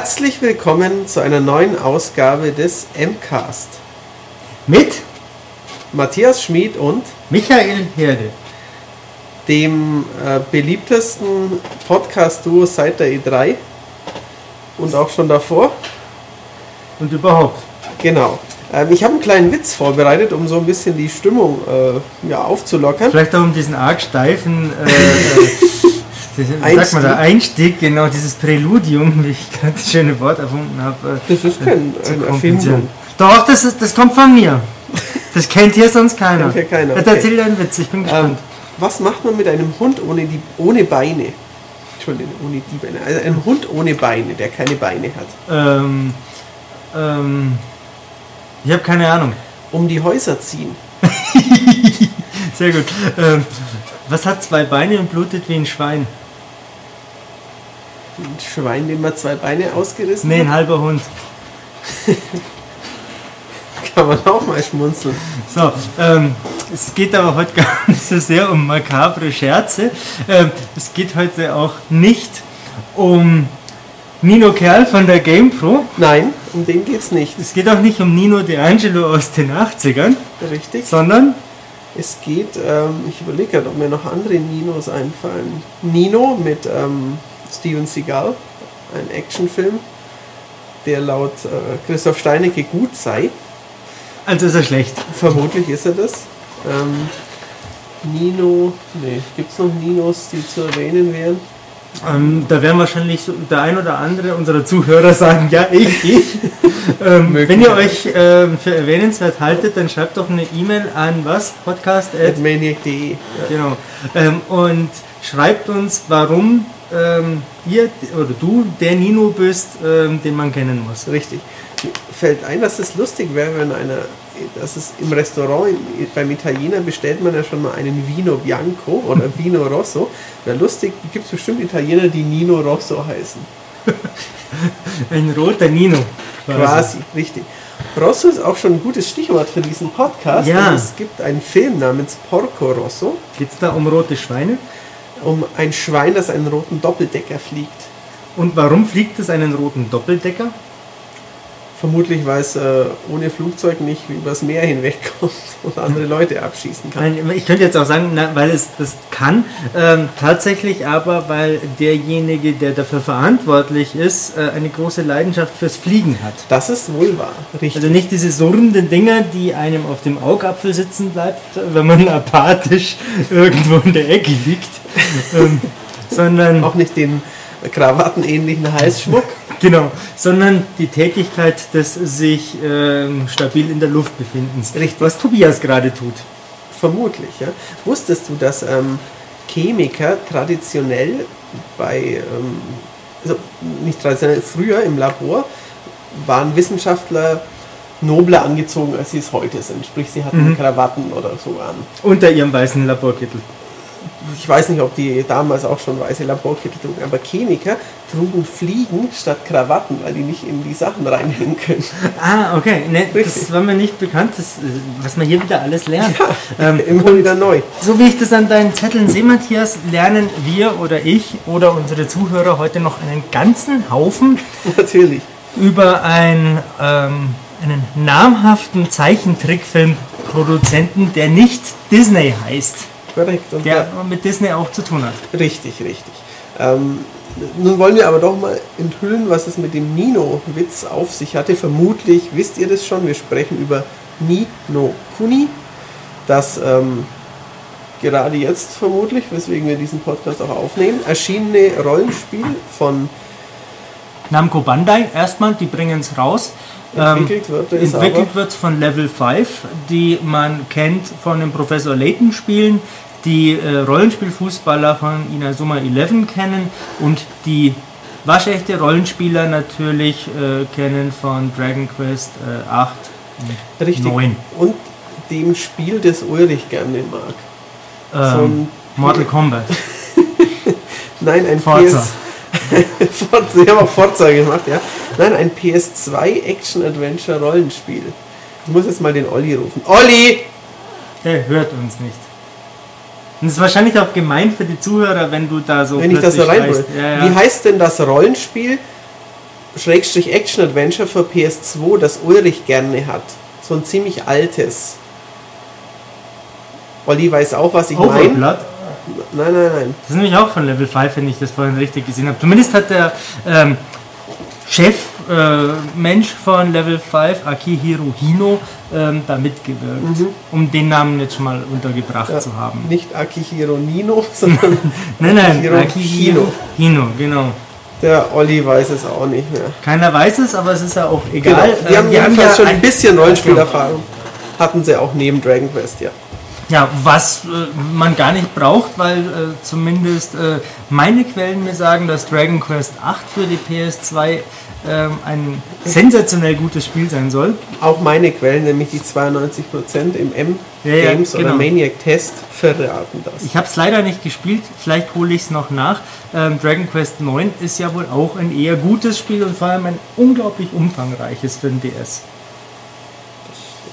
Herzlich willkommen zu einer neuen Ausgabe des MCAST. Mit Matthias Schmid und Michael Herde. dem äh, beliebtesten Podcast-Duo seit der E3 und auch schon davor. Und überhaupt. Genau. Ähm, ich habe einen kleinen Witz vorbereitet, um so ein bisschen die Stimmung äh, ja, aufzulockern. Vielleicht auch um diesen arg steifen äh, äh, wie sagt man da, Einstieg, genau dieses Präludium, wie ich gerade das schöne Wort erfunden habe. äh, Das ist kein, zu eine kompensieren. Erfindung. Doch, das, ist, das kommt von mir. Das kennt hier sonst keiner. Kennt hier keiner, okay. erzähl dir einen Witz, ich bin Ähm, gespannt. was macht man mit einem Hund ohne, die, ohne Beine? Entschuldigung, ohne die Beine. Also ein Hund ohne Beine, der keine Beine hat. Ähm, ähm, ich habe keine Ahnung. Um die Häuser ziehen. Sehr gut. Ähm, was hat zwei Beine und blutet wie ein Schwein? Ein Schwein, dem man zwei Beine ausgerissen Nee, hat. ein halber Hund. Kann man auch mal schmunzeln. So, ähm, es geht aber heute gar nicht so sehr um makabre Scherze. Ähm, es geht heute auch nicht um Nino Kerl von der GamePro. Nein, um den geht's nicht. Es geht auch nicht um Nino D'Angelo aus den 80ern, Richtig. sondern Es geht, ähm, ich überlege gerade, ob mir noch andere Ninos einfallen. Nino mit ähm, Steven Seagal, ein Actionfilm, der laut äh, Christoph Steinecke gut sei. also ist er schlecht. Vermutlich ist er das. Ähm, Nino, nee, gibt es noch Ninos, die zu erwähnen wären? Ähm, da werden wahrscheinlich so der ein oder andere unserer Zuhörer sagen, ja, ich, ich. ähm, wenn ihr euch ähm, für erwähnenswert haltet, dann schreibt doch eine E-Mail an was? Podcast at Maniac.de. Genau. Ähm, und schreibt uns, warum ähm, ihr oder du der Nino bist, ähm, den man kennen muss. Richtig. Mir Fällt ein, dass es lustig wäre, wenn einer, dass es im Restaurant, beim Italiener bestellt man ja schon mal einen Vino Bianco oder Vino Rosso. Wäre lustig, gibt es bestimmt Italiener, die Nino Rosso heißen. Ein roter Nino. Quasi, richtig. Rosso ist auch schon ein gutes Stichwort für diesen Podcast. Ja. Es gibt einen Film namens Porco Rosso Geht es da um rote Schweine? Um ein Schwein, das einen roten Doppeldecker fliegt. Und warum fliegt es einen roten Doppeldecker? Vermutlich, weil es äh, ohne Flugzeug nicht übers Meer hinwegkommt und andere Leute abschießen kann. Ich könnte jetzt auch sagen, na, weil es das kann. Ähm, tatsächlich aber, weil derjenige, der dafür verantwortlich ist, äh, eine große Leidenschaft fürs Fliegen hat. Das ist wohl wahr, richtig. Also nicht diese surrenden Dinger, die einem auf dem Augapfel sitzen bleibt, wenn man apathisch irgendwo in der Ecke liegt, ähm, sondern auch nicht den krawattenähnlichen Halsschmuck. Genau, sondern die Tätigkeit des sich ähm, stabil in der Luft befindens. Richtig. Was Tobias gerade tut. Vermutlich, ja. Wusstest du, dass ähm, Chemiker traditionell bei, ähm, also nicht traditionell, früher im Labor waren Wissenschaftler nobler angezogen, als sie es heute sind. Sprich, sie hatten Krawatten oder so an. Unter ihrem weißen Laborkittel. Ich weiß nicht, ob die damals auch schon weiße Laborkittel trugen, aber Chemiker trugen Fliegen statt Krawatten, weil die nicht in die Sachen reinhängen können. Ah, okay. Ne, das war mir nicht bekannt, das, was man hier wieder alles lernt. Ähm, Immer wieder neu. So wie ich das an deinen Zetteln sehe, Matthias, lernen wir oder ich oder unsere Zuhörer heute noch einen ganzen Haufen Natürlich. über ein, ähm, einen namhaften Zeichentrickfilmproduzenten, der nicht Disney heißt, Korrekt. Und der mit Disney auch zu tun hat. Richtig, richtig. Ähm, nun wollen wir aber doch mal enthüllen, was es mit dem Nino-Witz auf sich hatte. Vermutlich wisst ihr das schon. Wir sprechen über Nino Kuni, das ähm, gerade jetzt vermutlich, weswegen wir diesen Podcast auch aufnehmen, erschienene Rollenspiel von Namco Bandai erstmal, die bringen es raus. Ähm, entwickelt wird. es Entwickelt wird von Level 5, die man kennt von den Professor Layton Spielen, die äh, Rollenspielfußballer von Inazuma 11 kennen und die waschechte Rollenspieler natürlich äh, kennen von Dragon Quest äh, 8 und richtig. 9. Und dem Spiel, das Ulrich gerne mag. So Ähm, ein- Mortal Kombat. Nein, ein Forza. PS. Forza, ich habe auch Forza gemacht, ja. Nein, ein PS2 Action-Adventure-Rollenspiel. Ich muss jetzt mal den Olli rufen. Olli! Der hört uns nicht. Und es ist wahrscheinlich auch gemein für die Zuhörer, wenn du da so Wenn ich das so schreist. Ja, ja. Wie heißt denn das Rollenspiel, Schrägstrich Action Adventure für PS2, das Ulrich gerne hat. So ein ziemlich altes. Olli weiß auch, was ich meine. Overblood. Nein, nein, nein. Das ist nämlich auch von Level 5, wenn ich das vorhin richtig gesehen habe. Zumindest hat der ähm, Chef, äh, Mensch von Level 5, Akihiro Hino, ähm, da mitgewirkt, Mhm. um den Namen jetzt schon mal untergebracht Ja, zu haben. Nicht Akihiro Nino, sondern Nein, nein, Akihiro Akihiro Hino, genau. der Olli weiß es auch nicht mehr. Keiner weiß es, aber es ist ja auch egal. Genau. Die Ähm, haben wir jedenfalls schon ein ein- bisschen Rollenspielerfahrung. Hatten sie auch neben Dragon Quest, ja. Ja, was äh, man gar nicht braucht, weil äh, zumindest äh, meine Quellen mir sagen, dass Dragon Quest 8 für die PS2 ähm, ein sensationell gutes Spiel sein soll. Auch meine Quellen, nämlich die 92% im Ja, ja, M-Games oder genau. Maniac-Test, verraten das. Ich habe es leider nicht gespielt, vielleicht hole ich es noch nach. Ähm, Dragon Quest 9 ist ja wohl auch ein eher gutes Spiel und vor allem ein unglaublich umfangreiches für den DS.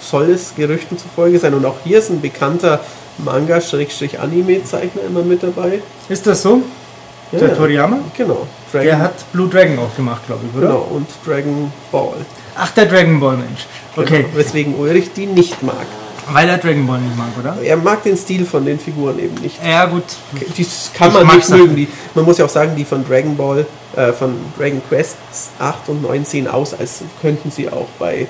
Soll es Gerüchten zufolge sein. Und auch hier ist ein bekannter Manga-Anime-Zeichner immer mit dabei. Ist das so? Ja, Der. Toriyama? Genau. Dragon, Der hat Blue Dragon auch gemacht, glaube ich, oder? genau. Und Dragon Ball. Ach, der Dragon Ball Mensch. Okay, Genau. Weswegen Ulrich die nicht mag. weil er Dragon Ball nicht mag, oder? Er mag den Stil von den Figuren eben nicht. Ja, gut. Die kann man Ich nicht mögen. Die, man muss ja auch sagen, die von Dragon Ball, äh, von Dragon Quest 8 und 9 sehen aus, als könnten sie auch bei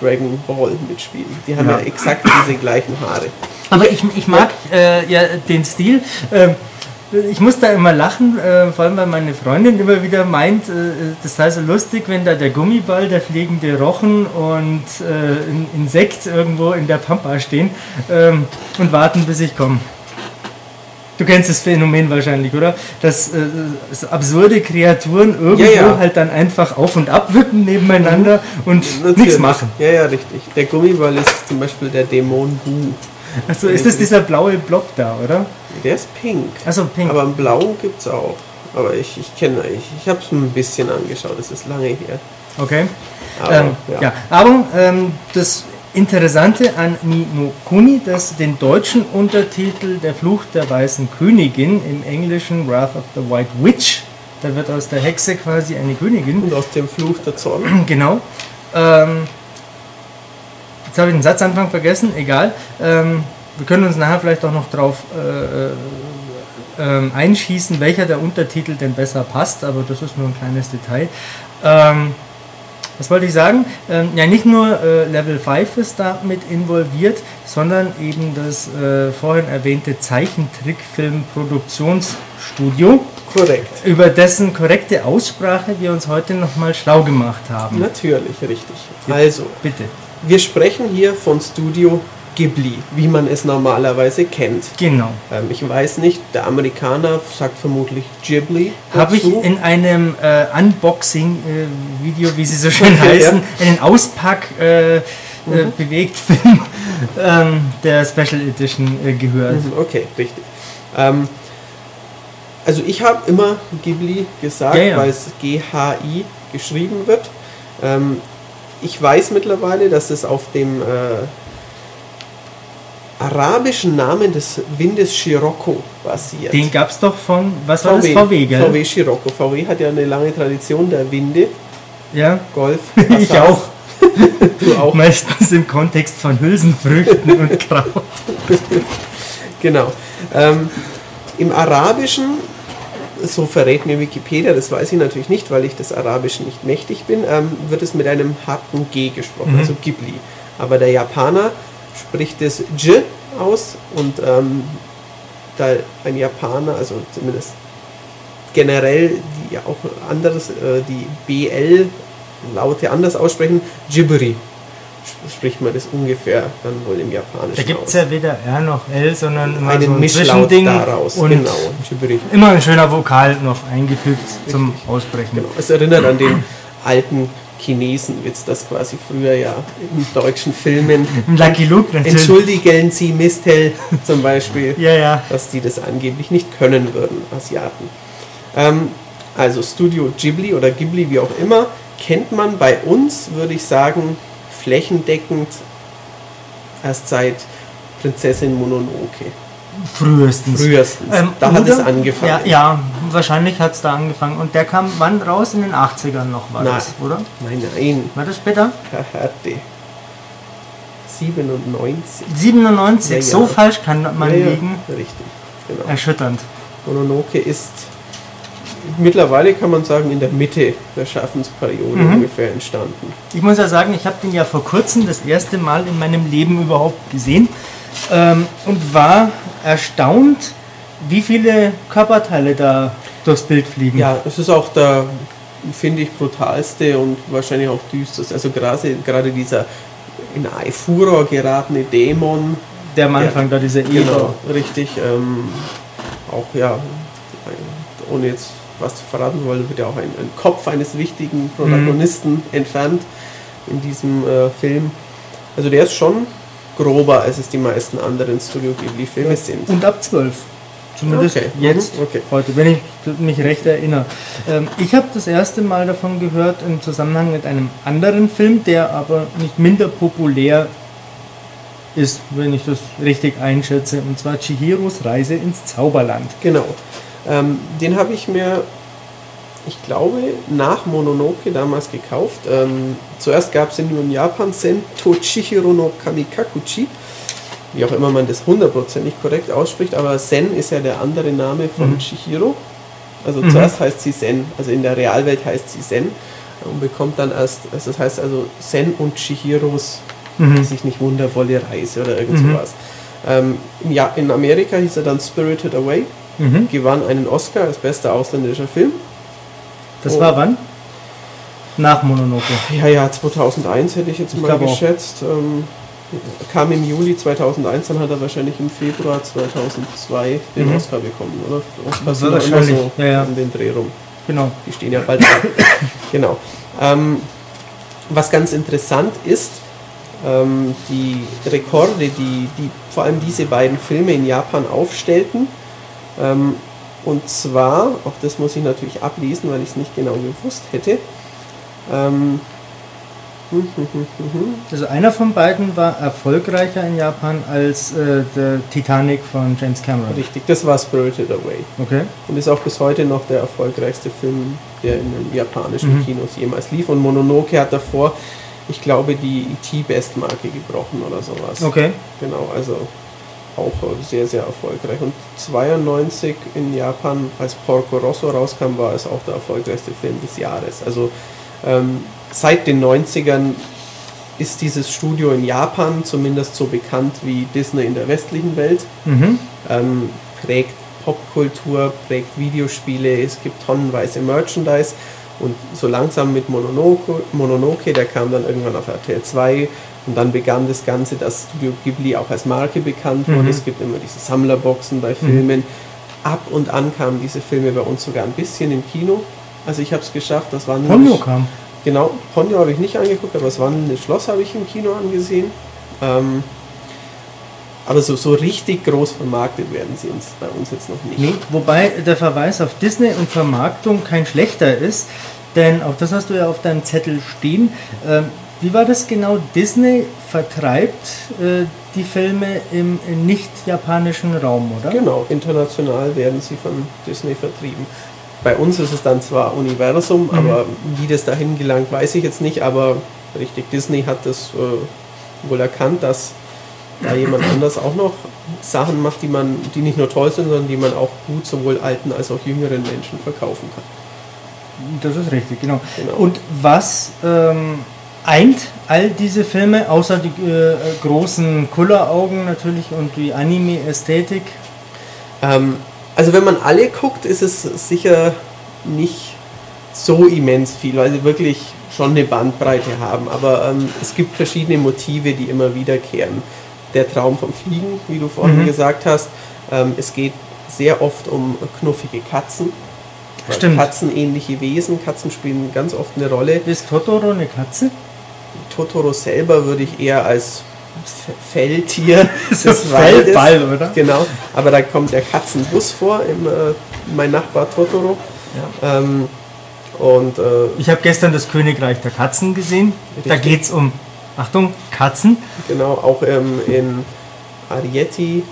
Dragon Ball mitspielen. Die haben ja, Ja. exakt diese gleichen Haare. Aber ich, ich mag äh, ja den Stil. Ähm, ich muss da immer lachen, äh, vor allem weil meine Freundin immer wieder meint, äh, das sei so lustig, wenn da der Gummiball, der fliegende Rochen und äh, ein Insekt irgendwo in der Pampa stehen ähm, und warten, bis ich komme. Du kennst das Phänomen wahrscheinlich, oder? Dass äh, so absurde Kreaturen irgendwo Ja, ja. halt dann einfach auf und ab wippen nebeneinander und Natürlich. nichts machen. Ja, ja, richtig. Der Gummiball ist zum Beispiel der Dämon Bu. Also ist das dieser blaue Blob da, oder? Der ist pink. Also pink. Aber einen blauen gibt es auch. Aber ich, ich kenne, ich, ich habe es mir ein bisschen angeschaut, das ist lange her. Okay. Aber, ähm, ja. ja. aber ähm, das Interessante an Ni no Kuni, dass den deutschen Untertitel Der Fluch der Weißen Königin im Englischen Wrath of the White Witch, da wird aus der Hexe quasi eine Königin. Und aus dem Fluch der Zorn. Genau. Ähm, jetzt habe ich den Satzanfang vergessen, egal. Ähm, wir können uns nachher vielleicht auch noch drauf äh, äh, ähm, einschießen, welcher der Untertitel denn besser passt, aber das ist nur ein kleines Detail. Ähm, was wollte ich sagen? Ähm, ja, nicht nur äh, Level 5 ist da mit involviert, sondern eben das äh, vorhin erwähnte Zeichentrickfilm-Produktionsstudio, Korrekt. über dessen korrekte Aussprache wir uns heute nochmal schlau gemacht haben. Natürlich, richtig. Also, Bitte. wir sprechen hier von Studio Ghibli, wie man es normalerweise kennt. Genau. Ähm, ich weiß nicht, der Amerikaner sagt vermutlich Ghibli. Habe ich in einem äh, Unboxing-Video, wie sie so schön Okay, heißen, einen Auspack äh, äh, Bewegtfilm ähm, der Special Edition äh, gehört. Mhm, Okay, richtig. Ähm, also ich habe immer Ghibli gesagt, Ja, ja. weil es G-H-I geschrieben wird. Ähm, ich weiß mittlerweile, dass es auf dem äh, arabischen Namen des Windes Scirocco basiert. Den gab es doch von, was war das? VW, gell? VW Scirocco. VW hat ja eine lange Tradition der Winde. Ja, Golf. ich Passat. auch. Du auch. Meistens im Kontext von Hülsenfrüchten und Kraut. Genau. Ähm, Im Arabischen, so verrät mir Wikipedia, das weiß ich natürlich nicht, weil ich des Arabischen nicht mächtig bin, ähm, wird es mit einem harten G gesprochen, Mhm. also Ghibli. Aber der Japaner spricht es J aus und ähm, da ein Japaner, also zumindest generell, die ja auch anderes, äh, die BL-Laute anders aussprechen, sp- spricht man das ungefähr dann wohl im Japanischen Da gibt es ja weder R noch L, sondern immer so einen ein Mischlaut daraus. und genau, immer ein schöner Vokal noch eingefügt zum Aussprechen. Genau. Es erinnert an den alten Chinesenwitz, das quasi früher ja in deutschen Filmen. Lucky Luke natürlich. Entschuldigen Sie, Mistel zum Beispiel, Ja, ja. dass die das angeblich nicht können würden, Asiaten. Ähm, also Studio Ghibli oder Ghibli, wie auch immer, kennt man bei uns, würde ich sagen, flächendeckend erst seit Prinzessin Mononoke. Frühestens. Frühestens. Ähm, da hat oder- es angefangen. Ja, ja wahrscheinlich hat es da angefangen. Und der kam wann raus? In den 80ern noch war Nein. das, oder? Nein, nein, War das später? Härte. 97. 97, Ja, ja. so falsch kann man Ja, ja, liegen. Richtig, genau. Erschütternd. Mononoke ist mittlerweile, kann man sagen, in der Mitte der Schaffensperiode Mhm. ungefähr entstanden. Ich muss ja sagen, ich habe den ja vor kurzem das erste Mal in meinem Leben überhaupt gesehen ähm, und war erstaunt, wie viele Körperteile da durchs Bild fliegen. Ja, es ist auch der, finde ich, brutalste und wahrscheinlich auch düsterste. Also gerade, gerade dieser in Furor geratene Dämon, Der am Anfang da, dieser Ego. Genau, richtig. Ähm, auch ja, ohne jetzt was zu verraten wollen, wird ja auch ein, ein Kopf eines wichtigen Protagonisten Mhm. entfernt in diesem äh, Film. Also der ist schon grober, als es die meisten anderen Studio Ghibli-Filme sind. Und ab 12. Zumindest Okay. jetzt, Mhm. Okay. heute, wenn ich mich recht erinnere. Ähm, ich habe das erste Mal davon gehört im Zusammenhang mit einem anderen Film, der aber nicht minder populär ist, wenn ich das richtig einschätze, und zwar Chihiros Reise ins Zauberland. Genau. Ähm, den habe ich mir, ich glaube, nach Mononoke damals gekauft. Ähm, zuerst gab es in Japan, Sento Chihiro no Kamikakuchi. Wie auch immer man das hundertprozentig korrekt ausspricht, aber Sen ist ja der andere Name von Mhm. Chihiro. Also Mhm. zuerst heißt sie Sen, also in der Realwelt heißt sie Sen und bekommt dann erst, also das heißt also Sen und Chihiros Mhm. sich nicht wundervolle Reise oder irgend Mhm. sowas. Ähm, in, ja, in Amerika hieß er dann Spirited Away Mhm. gewann einen Oscar als bester ausländischer Film. Das Oh. war wann? Nach Mononoke. Ja, ja, 2001 hätte ich jetzt Ich mal geschätzt. Ähm, kam im Juli 2001, dann hat er wahrscheinlich im Februar 2002 den Mhm. Oscar bekommen, oder? Das war wahrscheinlich, so ja, ja. um den Dreh rum. Genau. Die stehen ja bald an. genau. Ähm, was ganz interessant ist, ähm, die Rekorde, die, die vor allem diese beiden Filme in Japan aufstellten, ähm, und zwar, auch das muss ich natürlich ablesen, weil ich es nicht genau gewusst hätte, ähm, hm, hm, hm. Also einer von beiden war erfolgreicher in Japan als äh, der Titanic von James Cameron. richtig, das war Spirited Away Okay. und ist auch bis heute noch der erfolgreichste Film, der in den japanischen Mhm. Kinos jemals lief. Und Mononoke hat davor, ich glaube, die ET-Bestmarke gebrochen oder sowas. Okay. Genau, also auch sehr, sehr erfolgreich. Und 92 in Japan, als Porco Rosso rauskam, war es auch der erfolgreichste Film des Jahres. Also ähm, seit den 90ern ist dieses Studio in Japan zumindest so bekannt wie Disney in der westlichen Welt. Mhm. Ähm, prägt Popkultur, prägt Videospiele, es gibt tonnenweise Merchandise. Und so langsam mit Mononoke, Mononoke, der kam dann irgendwann auf RTL 2 und dann begann das Ganze, dass Studio Ghibli auch als Marke bekannt wurde. Mhm. Es gibt immer diese Sammlerboxen bei Filmen. Ab und an kamen diese Filme bei uns sogar ein bisschen im Kino. Also ich habe es geschafft, das war Ponyo kam. Genau, Ponyo habe ich nicht angeguckt, aber das wandelnde Schloss habe ich im Kino angesehen. Ähm, aber so, so richtig groß vermarktet werden sie uns bei uns jetzt noch nicht. Nee, wobei der Verweis auf Disney und Vermarktung kein schlechter ist, denn auch das hast du ja auf deinem Zettel stehen. Ähm, wie war das genau? Disney vertreibt äh, die Filme im, nicht-japanischen Raum, oder? Genau, international werden sie von Disney vertrieben. Bei uns ist es dann zwar Universum, Mhm. aber wie das dahin gelangt, weiß ich jetzt nicht. Aber richtig, Disney hat das äh, wohl erkannt, dass da jemand anders auch noch Sachen macht, die man, die nicht nur toll sind, sondern die man auch gut sowohl alten als auch jüngeren Menschen verkaufen kann. Das ist richtig, genau. Genau. Und was ähm, eint all diese Filme, außer die äh, großen Kulleraugen natürlich und die Anime-Ästhetik? Ähm, also wenn man alle guckt, ist es sicher nicht so immens viel, weil sie wirklich schon eine Bandbreite haben. Aber ähm, es gibt verschiedene Motive, die immer wiederkehren. Der Traum vom Fliegen, wie du vorhin Mhm. gesagt hast. Ähm, es geht sehr oft um knuffige Katzen. Stimmt. Katzenähnliche Wesen. Katzen spielen ganz oft eine Rolle. Ist Totoro eine Katze? Totoro selber würde ich eher als Felltier des Waldes- Fellball, oder? Genau, aber da kommt der Katzenbus vor, im, äh, mein Nachbar Totoro. Ähm, und äh, Ich habe gestern das Königreich der Katzen gesehen. Da Richtig. geht es um, Achtung, Katzen. genau, auch ähm, in Arietti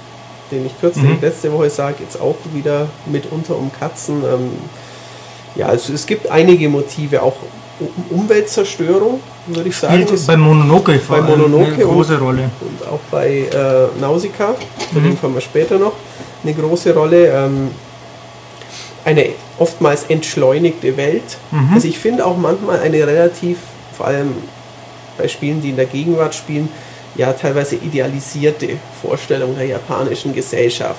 den ich kürzlich Mhm. letzte Woche sah, geht es auch wieder mitunter um Katzen. Ähm, ja, also es gibt einige Motive, auch um Umweltzerstörung, würde ich sagen. Ist- bei Mononoke vor bei Mononoke eine große Rolle. und auch bei äh, Nausicaa, zu Mhm. dem kommen wir später noch, eine große Rolle. Ähm, eine oftmals entschleunigte Welt. Mhm. Also ich finde auch manchmal eine relativ, vor allem bei Spielen, die in der Gegenwart spielen, ja teilweise idealisierte Vorstellung der japanischen Gesellschaft.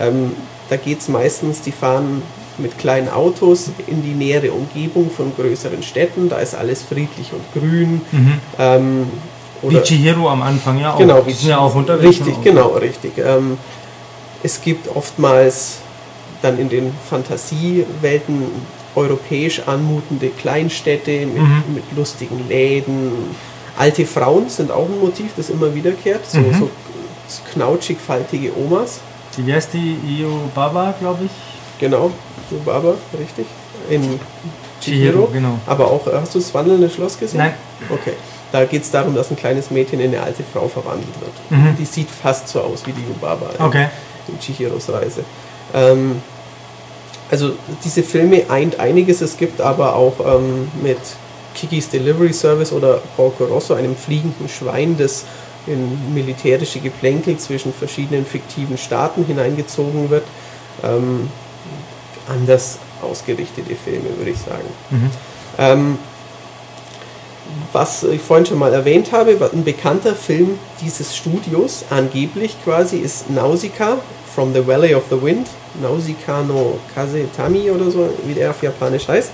Ähm, da geht es meistens, die fahren mit kleinen Autos in die nähere Umgebung von größeren Städten, da ist alles friedlich und grün. Mhm. Ähm, Wie Chihiro am Anfang ja auch. Genau, Die sind ja auch unterwegs. Richtig, genau, richtig. Ähm, es gibt oftmals dann in den Fantasiewelten europäisch anmutende Kleinstädte mit, Mhm. mit lustigen Läden. Alte Frauen sind auch ein Motiv, das immer wiederkehrt. So, Mhm. so knautschig faltige Omas. Die, wie heißt die? Io Baba, glaube ich. Genau, Yubaba, richtig. In Chihiro, genau. Aber auch, äh, hast du das wandelnde Schloss gesehen? Nein. Okay. Da geht es darum, dass ein kleines Mädchen in eine alte Frau verwandelt wird. Mhm. Die sieht fast so aus wie die Yubaba in- Okay. in Chihiros Reise. Ähm, also diese Filme eint einiges. Es gibt aber auch ähm, mit Kikis Delivery Service oder Porco Rosso, einem fliegenden Schwein, das in militärische Geplänkel zwischen verschiedenen fiktiven Staaten hineingezogen wird. Ähm, anders ausgerichtete Filme, würde ich sagen. Mhm. Ähm, was ich vorhin schon mal erwähnt habe, ein bekannter Film dieses Studios, angeblich quasi, ist Nausicaa, From the Valley of the Wind, Nausicaa no Kazetami oder so, wie der auf Japanisch heißt.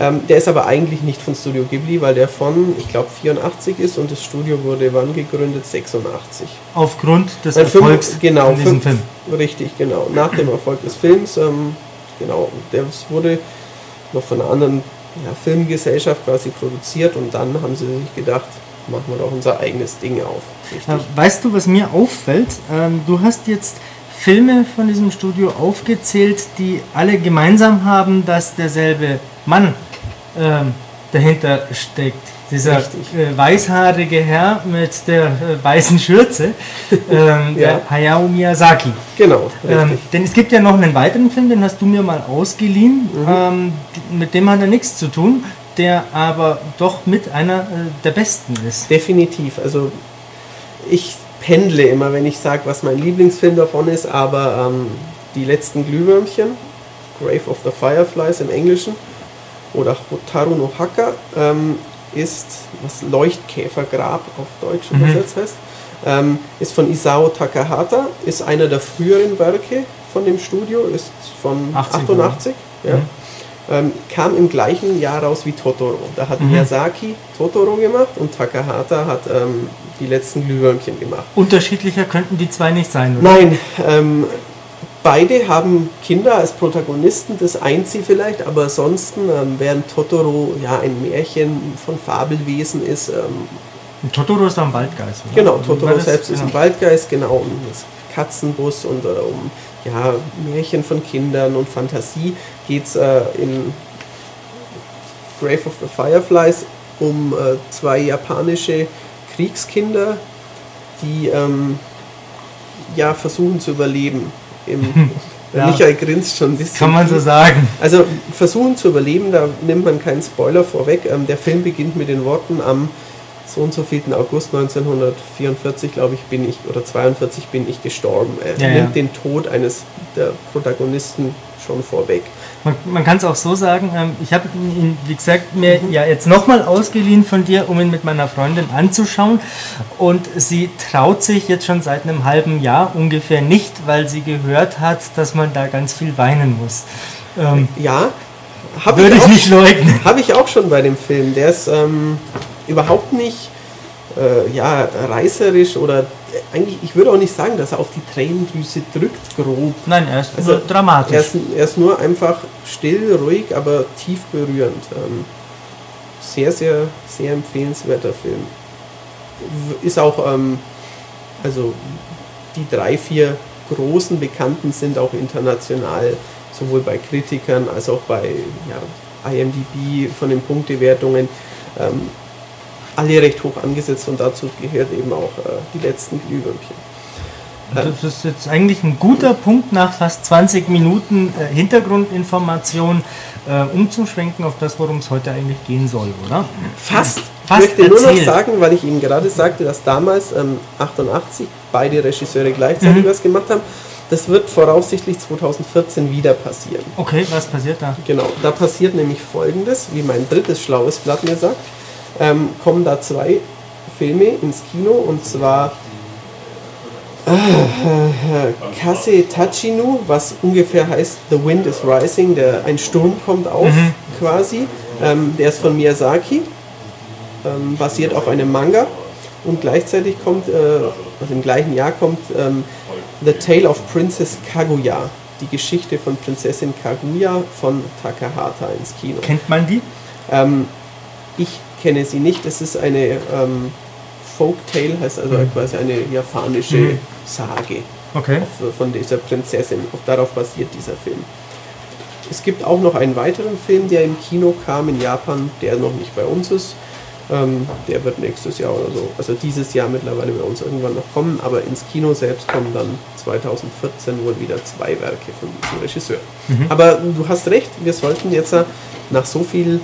Ähm, der ist aber eigentlich nicht von Studio Ghibli, weil der von, ich glaube, 84 ist und das Studio wurde wann gegründet? 86. Aufgrund des Ein Film- Erfolgs genau, von diesem Film. Richtig, genau. Nach dem Erfolg des Films, ähm, genau, der wurde noch von einer anderen ja, Filmgesellschaft quasi produziert und dann haben sie sich gedacht, machen wir doch unser eigenes Ding auf. Richtig. Weißt du, was mir auffällt? Ähm, du hast jetzt Filme von diesem Studio aufgezählt, die alle gemeinsam haben, dass derselbe Mann ähm, dahinter steckt. Dieser Richtig. äh, weißhaarige Herr mit der äh, weißen Schürze, ähm, der Ja. Hayao Miyazaki. Genau, Ähm, denn es gibt ja noch einen weiteren Film, den hast du mir mal ausgeliehen. Mhm. Ähm, mit dem hat er nichts zu tun, der aber doch mit einer äh, der besten ist. Definitiv. Also ich pendle immer, wenn ich sage, was mein Lieblingsfilm davon ist, aber ähm, die letzten Glühwürmchen, Grave of the Fireflies im Englischen oder Hotaru no Haka, ähm, ist, was Leuchtkäfergrab auf Deutsch Mhm. übersetzt heißt, ähm, ist von Isao Takahata, ist einer der früheren Werke von dem Studio, ist von 80, 88, ja. Mhm. ähm, kam im gleichen Jahr raus wie Totoro. Da hat Mhm. Miyazaki Totoro gemacht und Takahata hat ähm, die letzten Glühwürmchen gemacht. Unterschiedlicher könnten die zwei nicht sein, oder? Nein, ähm, beide haben Kinder als Protagonisten, das eint sie vielleicht, aber ansonsten, ähm, während Totoro ja ein Märchen von Fabelwesen ist, ähm, Totoro ist am Waldgeist, oder? genau, Totoro das- selbst ist ein. Waldgeist, genau, um das Katzenbus und äh, um ja, Märchen von Kindern und Fantasie geht es äh, in Grave of the Fireflies um äh, zwei japanische Kriegskinder, die ähm, ja versuchen zu überleben. Im, Ja. Michael grinst schon ein bisschen. Kann man so sagen. Also versuchen zu überleben, da nimmt man keinen Spoiler vorweg. Ähm, der Film beginnt mit den Worten am so und so 4. August 1944, glaube ich, bin ich, oder 42 bin ich gestorben. Er Ja, ja. nimmt den Tod eines der Protagonisten schon vorweg. Man, man kann es auch so sagen, ähm, ich habe ihn, wie gesagt, mir ja jetzt nochmal ausgeliehen von dir, um ihn mit meiner Freundin anzuschauen. Und sie traut sich jetzt schon seit einem halben Jahr ungefähr nicht, weil sie gehört hat, dass man da ganz viel weinen muss. Ähm, Ja, habe Würde ich, ich nicht leugnen. Habe ich auch schon bei dem Film. Der ist ähm, überhaupt nicht äh, ja, reißerisch oder äh, eigentlich, ich würde auch nicht sagen, dass er auf die Tränendrüse drückt, grob. Nein, er ist Also, nur dramatisch. Er ist, er ist nur einfach still, ruhig, aber tief berührend. Ähm, sehr, sehr, sehr empfehlenswerter Film. Ist auch, ähm, also die drei, vier großen Bekannten sind auch international, sowohl bei Kritikern als auch bei ja, IMDb von den Punktewertungen. Ähm, alle recht hoch angesetzt und dazu gehört eben auch äh, die letzten Glühwürmchen. Das ist jetzt eigentlich ein guter Punkt nach fast 20 Minuten äh, Hintergrundinformation, äh, umzuschwenken auf das, worum es heute eigentlich gehen soll, oder? Fast. Fast ich möchte nur noch erzählt. sagen, weil ich Ihnen gerade sagte, dass damals, ähm, 88, beide Regisseure gleichzeitig Mhm. was gemacht haben. Das wird voraussichtlich 2014 wieder passieren. Okay, was passiert da? Genau, da passiert nämlich folgendes, wie mein drittes schlaues Blatt mir sagt, ähm, kommen da zwei Filme ins Kino und zwar äh, Kase Tachinu, was ungefähr heißt The Wind is Rising, der, ein Sturm kommt auf quasi. Ähm, der ist von Miyazaki, ähm, basiert auf einem Manga und gleichzeitig kommt, äh, also im gleichen Jahr kommt ähm, The Tale of Princess Kaguya, die Geschichte von Prinzessin Kaguya von Takahata ins Kino. Kennt man die? Ähm, ich kenne sie nicht, es ist eine ähm, Folktale, heißt also quasi eine japanische Mhm. Sage Okay. auf- von dieser Prinzessin. Auch darauf basiert dieser Film. Es gibt auch noch einen weiteren Film, der im Kino kam in Japan, der noch nicht bei uns ist. Ähm, der wird nächstes Jahr oder so, also dieses Jahr mittlerweile bei uns irgendwann noch kommen, aber ins Kino selbst kommen dann 2014 wohl wieder zwei Werke von diesem Regisseur. Aber du hast recht, wir sollten jetzt nach so viel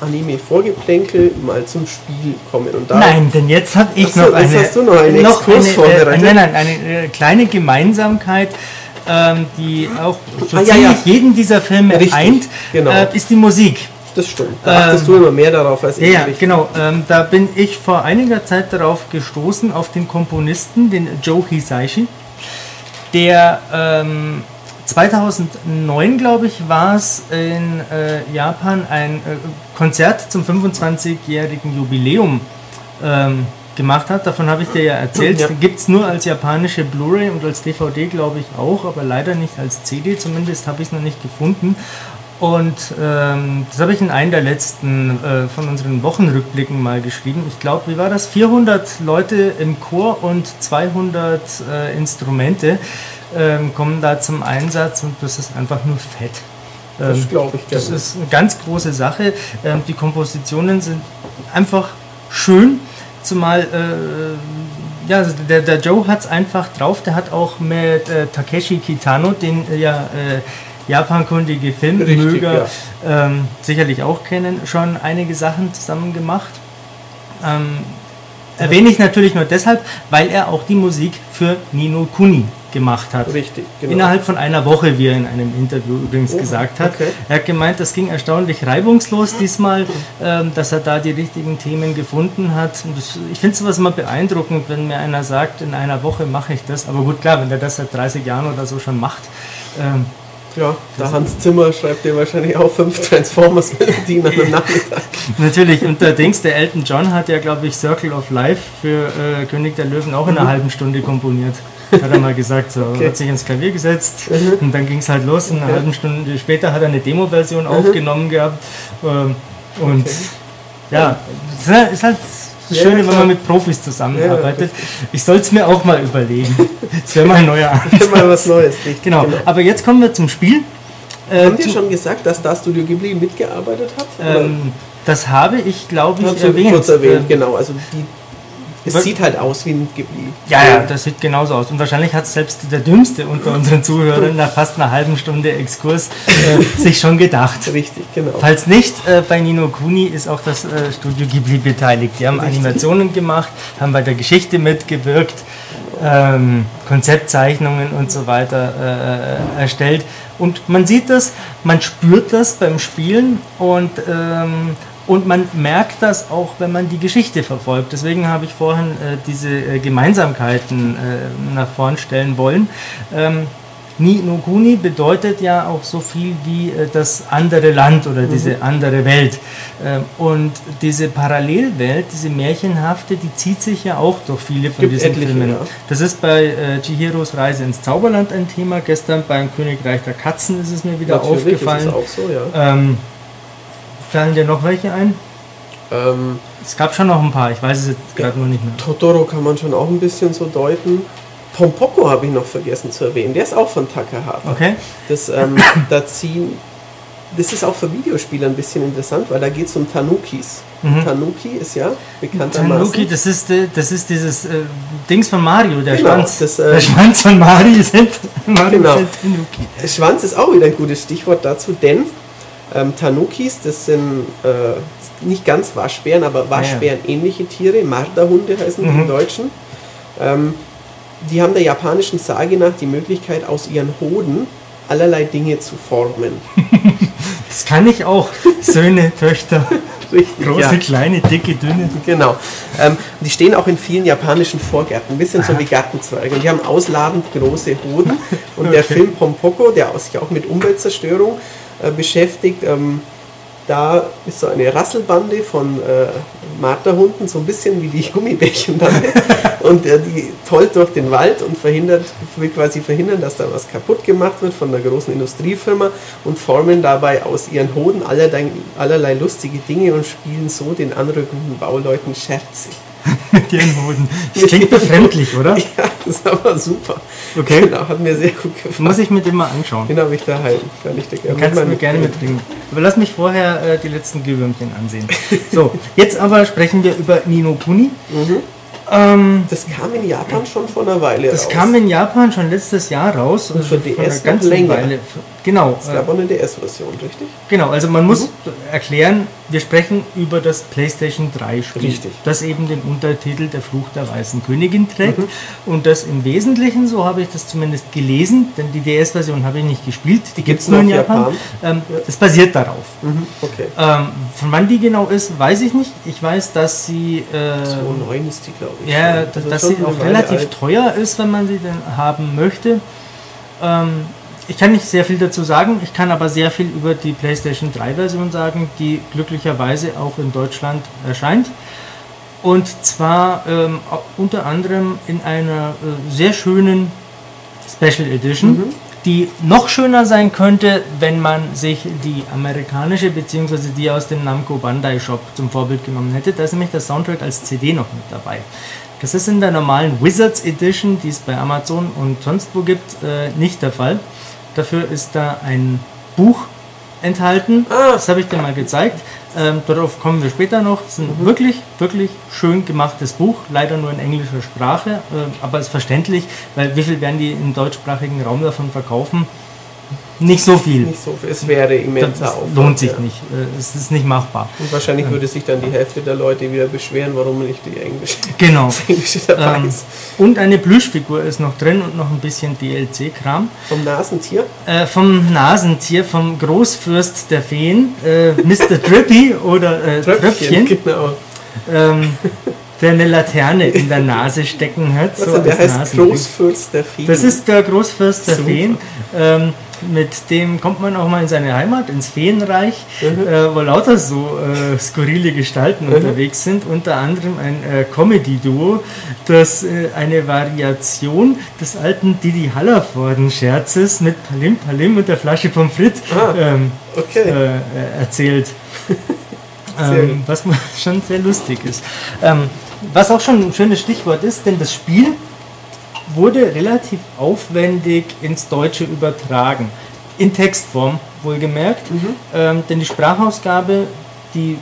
Anime-Vorgeplänkel mal zum Spiel kommen. Und da Nein, denn jetzt habe ich so, noch eine, hast du noch einen Exkurs eine. Äh, nein, nein, eine äh, kleine Gemeinsamkeit, ähm, die auch so Ah, ja, ja. jeden dieser Filme Richtig, eint, genau. äh, ist die Musik. das stimmt. Da achtest Ähm, du immer mehr darauf als ich. ja, Richtig. genau. Ähm, da bin ich vor einiger Zeit darauf gestoßen, auf den Komponisten, den Joe Hisaishi, der ähm, 2009, glaube ich, war es in äh, Japan ein äh, Konzert zum 25-jährigen Jubiläum ähm, gemacht hat. Davon habe ich dir ja erzählt. Ja. Gibt es nur als japanische Blu-ray und als DVD, glaube ich, auch, aber leider nicht als CD. Zumindest habe ich es noch nicht gefunden. Und ähm, das habe ich in einem der letzten äh, von unseren Wochenrückblicken mal geschrieben. Ich glaube, wie war das? 400 Leute im Chor und 200 äh, Instrumente ähm, kommen da zum Einsatz und das ist einfach nur fett. Das Ähm, glaube ich das gerne. ist eine ganz große Sache. Ähm, die Kompositionen sind einfach schön, zumal äh, ja, also der, der Joe hat es einfach drauf. Der hat auch mit äh, Takeshi Kitano, den äh, ja äh, japankundige Filmmöger ähm, sicherlich auch kennen, schon einige Sachen zusammen gemacht. Ähm, erwähne ich natürlich nur deshalb, weil er auch die Musik für Nino Kuni gemacht hat. Richtig, genau. Innerhalb von einer Woche, wie er in einem Interview übrigens Oh, gesagt hat. okay. Er hat gemeint, das ging erstaunlich reibungslos diesmal, ähm, dass er da die richtigen Themen gefunden hat. Das, ich finde sowas immer beeindruckend, wenn mir einer sagt, in einer Woche mache ich das. Aber gut, klar, wenn er das seit 30 Jahren oder so schon macht. Ähm, Ja, der Hans Zimmer schreibt dir wahrscheinlich auch fünf Transformers-Melodien an einem Nachmittag. natürlich, und der Dings, der Elton John hat ja, glaube ich, Circle of Life für äh, König der Löwen auch in einer halben Stunde komponiert. Hat er mal gesagt, so, Okay. hat sich ins Klavier gesetzt und dann ging es halt los. Und eine Ja. halbe Stunde später hat er eine Demo-Version aufgenommen gehabt. Ähm, und Okay. ja, ist halt das Ja, Schöne, ja, wenn man mit Profis zusammenarbeitet. richtig. ich soll es mir auch mal überlegen. Das wäre mal ein neuer Ansatz. Mal was Neues. Richtig, Genau. aber jetzt kommen wir zum Spiel. Äh, wir zu- schon gesagt, dass da Studio Ghibli mitgearbeitet hat? Ähm, das habe ich, glaube ich, erwähnt. kurz erwähnt, Ähm, genau. Also die, es sieht halt aus wie ein Ghibli. Ja, ja, das sieht genauso aus. Und wahrscheinlich hat selbst der Dümmste unter unseren Zuhörern nach fast einer halben Stunde Exkurs äh, sich schon gedacht. Richtig, genau. Falls nicht, äh, bei Nino Kuni ist auch das äh, Studio Ghibli beteiligt. Die haben Animationen gemacht, haben bei der Geschichte mitgewirkt, ähm, Konzeptzeichnungen und so weiter äh, erstellt. Und man sieht das, man spürt das beim Spielen und, ähm, und man merkt das auch, wenn man die Geschichte verfolgt. Deswegen habe ich vorhin äh, diese äh, Gemeinsamkeiten äh, nach vorn stellen wollen. Ähm, Ni no Kuni bedeutet ja auch so viel wie äh, das andere Land oder diese andere Welt. Ähm, und diese Parallelwelt, diese märchenhafte, die zieht sich ja auch durch viele von Gibt diesen etliche, Filmen. ja. Das ist bei äh, Chihiros Reise ins Zauberland ein Thema. Gestern beim Königreich der Katzen ist es mir wieder Natürlich ist aufgefallen. es auch so, ja. Ähm, fallen dir noch welche ein? Ähm, Es gab schon noch ein paar, ich weiß es jetzt gerade noch nicht mehr. Totoro kann man schon auch ein bisschen so deuten. Pompoko habe ich noch vergessen zu erwähnen. Der ist auch von Takahata. Okay? Das, ähm, da ziehen das ist auch für Videospieler ein bisschen interessant, weil da geht es um Tanukis. Mhm. Tanuki ist ja bekanntermaßen. Tanuki, das ist, äh, das ist dieses äh, Dings von Mario, der Genau, Schwanz. das, äh, der Schwanz von Mario sind, Mario Genau. sind Tanuki. Schwanz ist auch wieder ein gutes Stichwort dazu, denn ähm, Tanukis, das sind äh, nicht ganz Waschbären, aber Waschbären-ähnliche Tiere, Marderhunde heißen die Mhm. im Deutschen. Ähm, die haben der japanischen Sage nach die Möglichkeit, aus ihren Hoden allerlei Dinge zu formen. Das kann ich auch. Söhne, Töchter, Richtig, große, ja. kleine, dicke, dünne. Genau. Ähm, die stehen auch in vielen japanischen Vorgärten, ein bisschen so wie Gartenzwerge. Und die haben ausladend große Hoden. Und der Okay. Film Pompoko, der sich auch mit Umweltzerstörung äh, beschäftigt, ähm, da ist so eine Rasselbande von äh, Marterhunden, so ein bisschen wie die Gummibärchenbande. und äh, die tollt durch den Wald und verhindert, will quasi verhindern, dass da was kaputt gemacht wird von einer großen Industriefirma und formen dabei aus ihren Hoden allerlei, allerlei lustige Dinge und spielen so den anrückenden Bauleuten Scherze. Mit ihren Hoden. Das klingt befremdlich, oder? Ja, das ist aber super. Okay. Genau, hat mir sehr gut gefallen. Muss ich mir den mal anschauen. Den habe ich daheim. Kann ich dir gerne Kannst du mir gerne mitbringen. Aber lass mich vorher äh, die letzten Glühwürmchen ansehen. So, jetzt aber sprechen wir über Nino Kuni. Ähm, Das kam in Japan schon vor einer Weile das raus. kam in Japan schon letztes Jahr raus. Und für also DS noch länger. Genau, es äh, gab auch eine DS-Version, richtig? genau, also man muss erklären, wir sprechen über das PlayStation 3 Spiel, Richtig. das eben den Untertitel Der Fluch der Weißen Königin trägt Mhm. und das im Wesentlichen, so habe ich das zumindest gelesen, denn die DS-Version habe ich nicht gespielt, die gibt es nur in Japan, Japan. Ähm, das basiert darauf. Mhm. Okay. Ähm, von wann die genau ist, weiß ich nicht. Ich weiß, dass sie, äh, 2009 ist die, glaube ich. ja, dass, Also dass schon sie auch relativ alt. teuer ist, wenn man sie denn haben möchte. Ähm, ich kann nicht sehr viel dazu sagen, ich kann aber sehr viel über die PlayStation 3 Version sagen, die glücklicherweise auch in Deutschland erscheint. Und zwar ähm, unter anderem in einer äh, sehr schönen Special Edition, Mhm. die noch schöner sein könnte, wenn man sich die amerikanische bzw. die aus dem Namco Bandai Shop zum Vorbild genommen hätte. Da ist nämlich der Soundtrack als CD noch mit dabei. Das ist in der normalen Wizards Edition, die es bei Amazon und sonst wo gibt, äh, nicht der Fall. Dafür ist da ein Buch enthalten. Ah. Das habe ich dir mal gezeigt. Ähm, darauf kommen wir später noch. Es ist ein wirklich, wirklich schön gemachtes Buch. Leider nur in englischer Sprache, äh, aber ist verständlich, weil wie viel werden die im deutschsprachigen Raum davon verkaufen? Nicht so viel. Nicht so viel. Es wäre Das immenser Aufwand. lohnt sich ja. nicht. Äh, Es ist nicht machbar. Und wahrscheinlich würde sich dann die Hälfte der Leute wieder beschweren, warum nicht die englische, Genau. das englische dabei Ähm, ist. und eine Plüschfigur ist noch drin und noch ein bisschen DLC-Kram. Vom Nasentier. Äh, vom Nasentier, vom Großfürst der Feen, äh, Mr. Drippy oder äh, Tröpfchen, Genau. ähm, der eine Laterne in der Nase stecken hat. So denn, der heißt Nasenring. Großfürst der Feen. Das ist der Großfürst der Super. Feen. Ähm, mit dem kommt man auch mal in seine Heimat, ins Feenreich, Mhm. äh, wo lauter so äh, skurrile Gestalten unterwegs sind. Unter anderem ein äh, Comedy-Duo, das äh, eine Variation des alten Didi Hallervorden-Scherzes mit Palim Palim und der Flasche Pommes frites Ah, ähm, okay. äh, äh, erzählt. Ähm, was schon sehr lustig ist. Ähm, was auch schon ein schönes Stichwort ist, denn das Spiel wurde relativ aufwendig ins Deutsche übertragen. In Textform, wohlgemerkt. Mhm. Ähm, denn die Sprachausgabe, die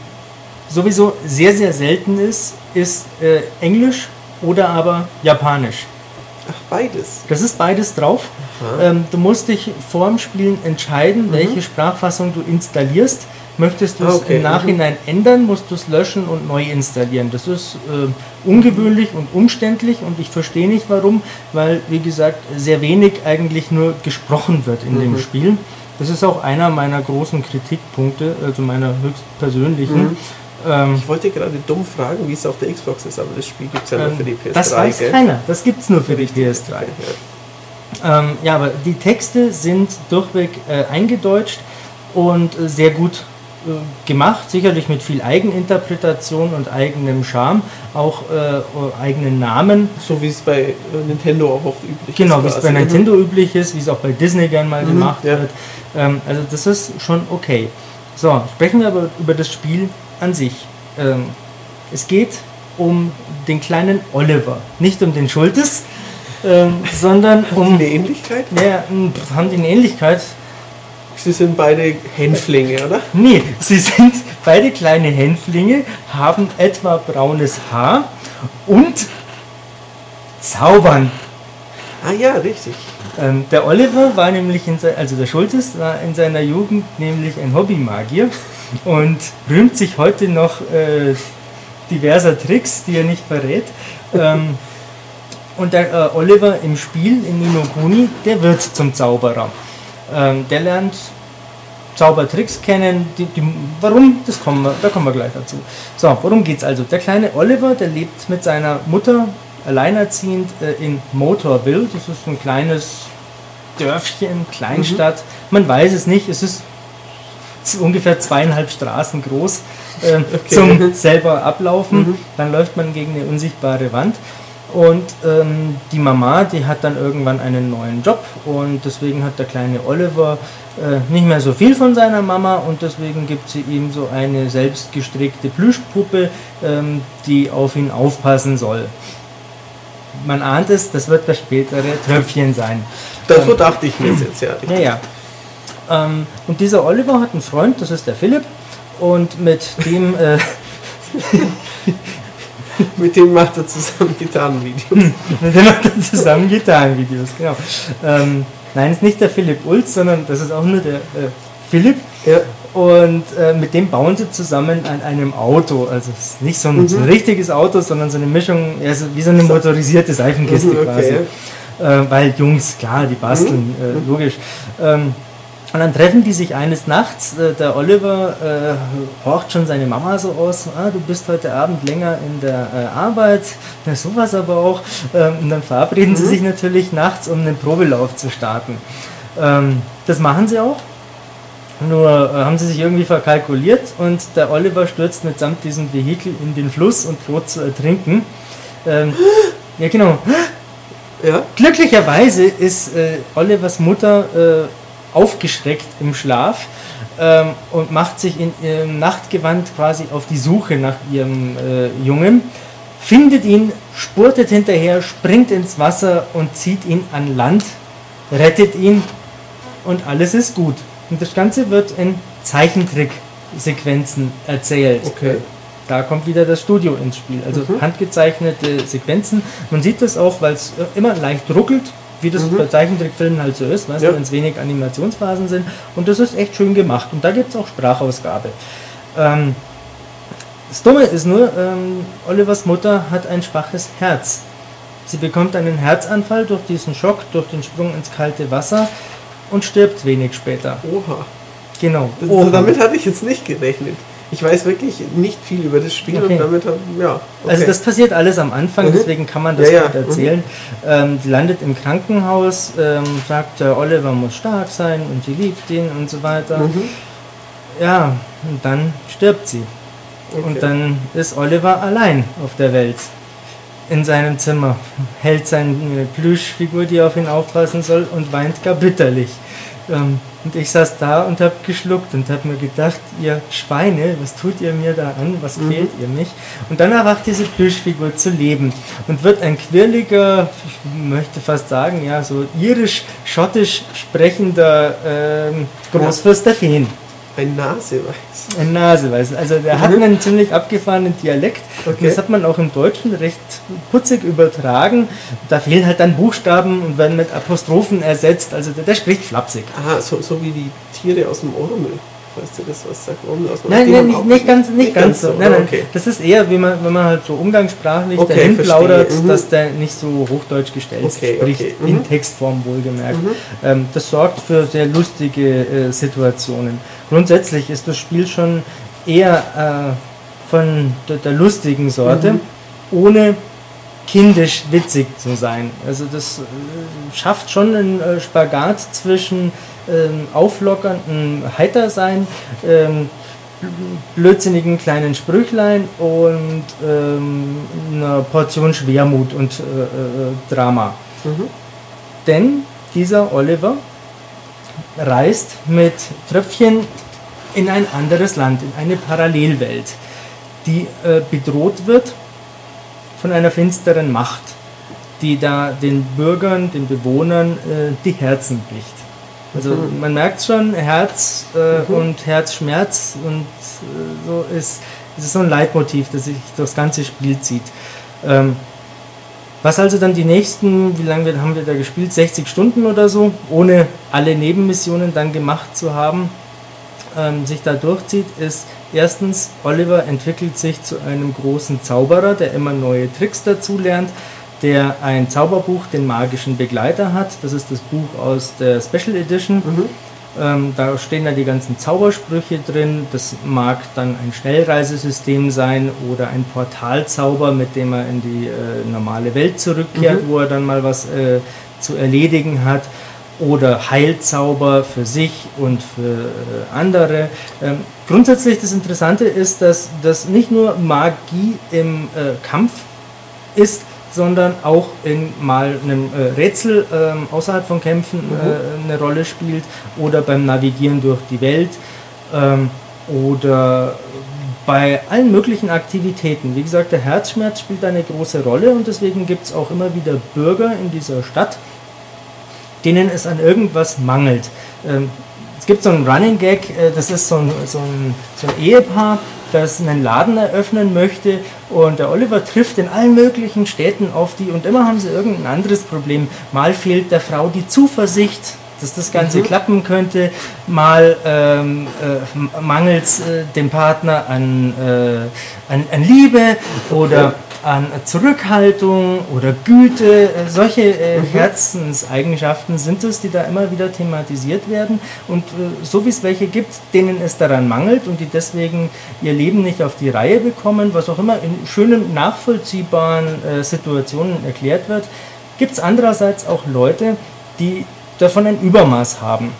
sowieso sehr, sehr selten ist, ist äh, Englisch oder aber Japanisch. Ach, beides. Das ist beides drauf. Ähm, du musst dich vor dem Spielen entscheiden, welche Sprachfassung du installierst. Möchtest du es Ah, okay. im Nachhinein ändern, musst du es löschen und neu installieren. Das ist äh, ungewöhnlich und umständlich und ich verstehe nicht warum, weil, wie gesagt, sehr wenig eigentlich nur gesprochen wird in dem Mhm. Spiel. Das ist auch einer meiner großen Kritikpunkte, also meiner höchst persönlichen. Mhm. Ähm, Ich wollte gerade dumm fragen, wie es auf der Xbox ist, aber das Spiel gibt es ja nur für die PS3. das weiß gell? keiner. Das gibt es nur für die Richtig. PS3. Ja. Ähm, ja, aber die Texte sind durchweg äh, eingedeutscht und äh, sehr gut äh, gemacht, sicherlich mit viel Eigeninterpretation und eigenem Charme, auch äh, eigenen Namen. So wie es bei äh, Nintendo auch oft üblich Genau, ist. wie es bei quasi. Nintendo üblich ist, wie es auch bei Disney gern mal Mhm, gemacht ja. wird. Ähm, also das ist schon okay. So, sprechen wir aber über das Spiel an sich. Ähm, es geht um den kleinen Oliver, nicht um den Schultes, ähm, sondern um Eine Ähnlichkeit? ja, pf, haben die eine Ähnlichkeit? Sie sind beide Hänflinge, oder? Nee, sie sind beide kleine Hänflinge, haben etwa braunes Haar und zaubern. Ah ja, richtig. Ähm, der Oliver war nämlich, in se also der Schultes war in seiner Jugend nämlich ein Hobbymagier und rühmt sich heute noch äh, diverser Tricks, die er nicht verrät. Ähm, und der äh, Oliver im Spiel, in Ninokuni, der wird zum Zauberer. Ähm, der lernt Zaubertricks kennen. Die, die, warum? Das kommen wir, da kommen wir gleich dazu. So, worum geht's also? Der kleine Oliver, der lebt mit seiner Mutter alleinerziehend äh, in Motorville. Das ist ein kleines Dörfchen, Kleinstadt. Mhm. Man weiß es nicht. Es ist ungefähr zweieinhalb Straßen groß äh, okay. zum selber ablaufen. Mhm. Dann läuft man gegen eine unsichtbare Wand. Und ähm, die Mama, die hat dann irgendwann einen neuen Job und deswegen hat der kleine Oliver äh, nicht mehr so viel von seiner Mama und deswegen gibt sie ihm so eine selbstgestrickte Plüschpuppe, ähm, die auf ihn aufpassen soll. Man ahnt es, das wird das spätere Tröpfchen sein. Das ähm, dachte ich mir jetzt, ja. Ja, ja. Ähm, und dieser Oliver hat einen Freund, das ist der Philipp, und mit dem. Äh, mit dem macht er zusammen Gitarrenvideos. mit dem macht er zusammen Gitarrenvideos, genau. Ähm, nein, ist nicht der Philipp Ulz, sondern das ist auch nur der äh, Philipp. Ja. Und äh, mit dem bauen sie zusammen an einem Auto. Also es ist nicht so ein, mhm. so ein richtiges Auto, sondern so eine Mischung, also wie so eine motorisierte Seifenkiste mhm, okay. quasi. Äh, weil Jungs, klar, die basteln, mhm. Äh, logisch. Ähm, und dann treffen die sich eines Nachts. Äh, der Oliver äh, horcht schon seine Mama so aus: ah, Du bist heute Abend länger in der äh, Arbeit. Na, sowas aber auch. Ähm, und dann verabreden mhm. sie sich natürlich nachts, um einen Probelauf zu starten. Ähm, das machen sie auch. Nur äh, haben sie sich irgendwie verkalkuliert und der Oliver stürzt mitsamt diesem Vehikel in den Fluss und droht zu ertrinken. Ähm, ja, genau. Ja. Glücklicherweise ist äh, Olivers Mutter äh, aufgeschreckt im Schlaf ähm, und macht sich in ihrem Nachtgewand quasi auf die Suche nach ihrem äh, Jungen, findet ihn, spurtet hinterher, springt ins Wasser und zieht ihn an Land, rettet ihn und alles ist gut. Und das Ganze wird in Zeichentricksequenzen erzählt. Okay. Da kommt wieder das Studio ins Spiel. Also mhm. handgezeichnete Sequenzen. Man sieht das auch, weil es immer leicht ruckelt wie das mhm. bei Zeichentrickfilmen halt so ist, weißt ja. wenn es wenig Animationsphasen sind. Und das ist echt schön gemacht. Und da gibt es auch Sprachausgabe. Ähm, das Dumme ist nur, ähm, Olivers Mutter hat ein schwaches Herz. Sie bekommt einen Herzanfall durch diesen Schock, durch den Sprung ins kalte Wasser und stirbt wenig später. Oha. Genau. Oha. Damit hatte ich jetzt nicht gerechnet ich weiß wirklich nicht viel über das Spiel okay. und damit hat, ja. Okay. Also das passiert alles am Anfang, mhm. deswegen kann man das ja, ja. erzählen. Mhm. Ähm, die landet im Krankenhaus, ähm, sagt, der Oliver muss stark sein und sie liebt ihn und so weiter. Mhm. Ja, und dann stirbt sie. Okay. Und dann ist Oliver allein auf der Welt. In seinem Zimmer. Hält seine Plüschfigur, die auf ihn aufpassen soll, und weint gar bitterlich. Ähm, und ich saß da und habe geschluckt und habe mir gedacht, ihr Schweine, was tut ihr mir da an, was mhm. quält ihr mich? Und dann erwacht diese Plüschfigur zu leben und wird ein quirliger, ich möchte fast sagen, ja, so irisch-schottisch sprechender ähm, Großfürst der Feen. Ein Naseweiß. Ein Naseweiß. Also der mhm. hat einen ziemlich abgefahrenen Dialekt. Okay. Das hat man auch im Deutschen recht putzig übertragen. Da fehlen halt dann Buchstaben und werden mit Apostrophen ersetzt. Also der, der spricht flapsig. Aha, so, so wie die Tiere aus dem Ormel. Weißt du das, was sagt Ormel aus Nein, nein nicht, nicht, ganz, nicht, nicht ganz so. Nein, nein. Okay. Das ist eher, wie man, wenn man halt so umgangssprachlich okay, dahin plaudert, mhm. dass der nicht so hochdeutsch gestellt okay, spricht. Okay. Mhm. In Textform wohlgemerkt. Mhm. Ähm, das sorgt für sehr lustige äh, Situationen grundsätzlich ist das Spiel schon eher äh, von der, der, lustigen Sorte, mhm. ohne kindisch witzig zu sein. Also das äh, schafft schon einen äh, Spagat zwischen ähm, auflockernden Heitersein, ähm, blödsinnigen kleinen Sprüchlein und ähm, einer Portion Schwermut und äh, äh, Drama. Mhm. Denn dieser Oliver reist mit Tröpfchen in ein anderes Land, in eine Parallelwelt, die äh, bedroht wird von einer finsteren Macht, die da den Bürgern, den Bewohnern äh, die Herzen bricht. Also mhm. man merkt schon, Herz äh, mhm. und Herzschmerz und äh, so ist, ist so ein Leitmotiv, das sich durchs ganze Spiel zieht. Ähm, was also dann die nächsten, wie lange haben wir da gespielt? 60 Stunden oder so, ohne alle Nebenmissionen dann gemacht zu haben, ähm, sich da durchzieht, ist erstens, Oliver entwickelt sich zu einem großen Zauberer, der immer neue Tricks dazulernt, der ein Zauberbuch, den magischen Begleiter hat. Das ist das Buch aus der Special Edition. Mhm. Ähm, da stehen dann die ganzen Zaubersprüche drin. Das mag dann ein Schnellreisesystem sein oder ein Portalzauber, mit dem er in die äh, normale Welt zurückkehrt, mhm. wo er dann mal was äh, zu erledigen hat. Oder Heilzauber für sich und für äh, andere. Ähm, grundsätzlich das Interessante ist, dass das nicht nur Magie im äh, Kampf ist, sondern auch in mal einem äh, Rätsel äh, außerhalb von Kämpfen mhm. äh, eine Rolle spielt oder beim Navigieren durch die Welt ähm, oder bei allen möglichen Aktivitäten. Wie gesagt, der Herzschmerz spielt eine große Rolle und deswegen gibt es auch immer wieder Bürger in dieser Stadt, denen es an irgendwas mangelt. Ähm, es gibt so einen Running Gag, äh, das ist so ein, so ein, so ein Ehepaar, das einen Laden eröffnen möchte und der Oliver trifft in allen möglichen Städten auf die und immer haben sie irgendein anderes Problem. Mal fehlt der Frau die Zuversicht, dass das Ganze mhm. klappen könnte, mal ähm, äh, mangelt es äh, dem Partner an, äh, an, an, Liebe oder an Zurückhaltung oder Güte, äh, solche äh, mhm. Herzenseigenschaften sind es, die da immer wieder thematisiert werden. Und äh, so wie es welche gibt, denen es daran mangelt und die deswegen ihr Leben nicht auf die Reihe bekommen, was auch immer in schönen, nachvollziehbaren äh, Situationen erklärt wird, gibt es andererseits auch Leute, die davon ein Übermaß haben.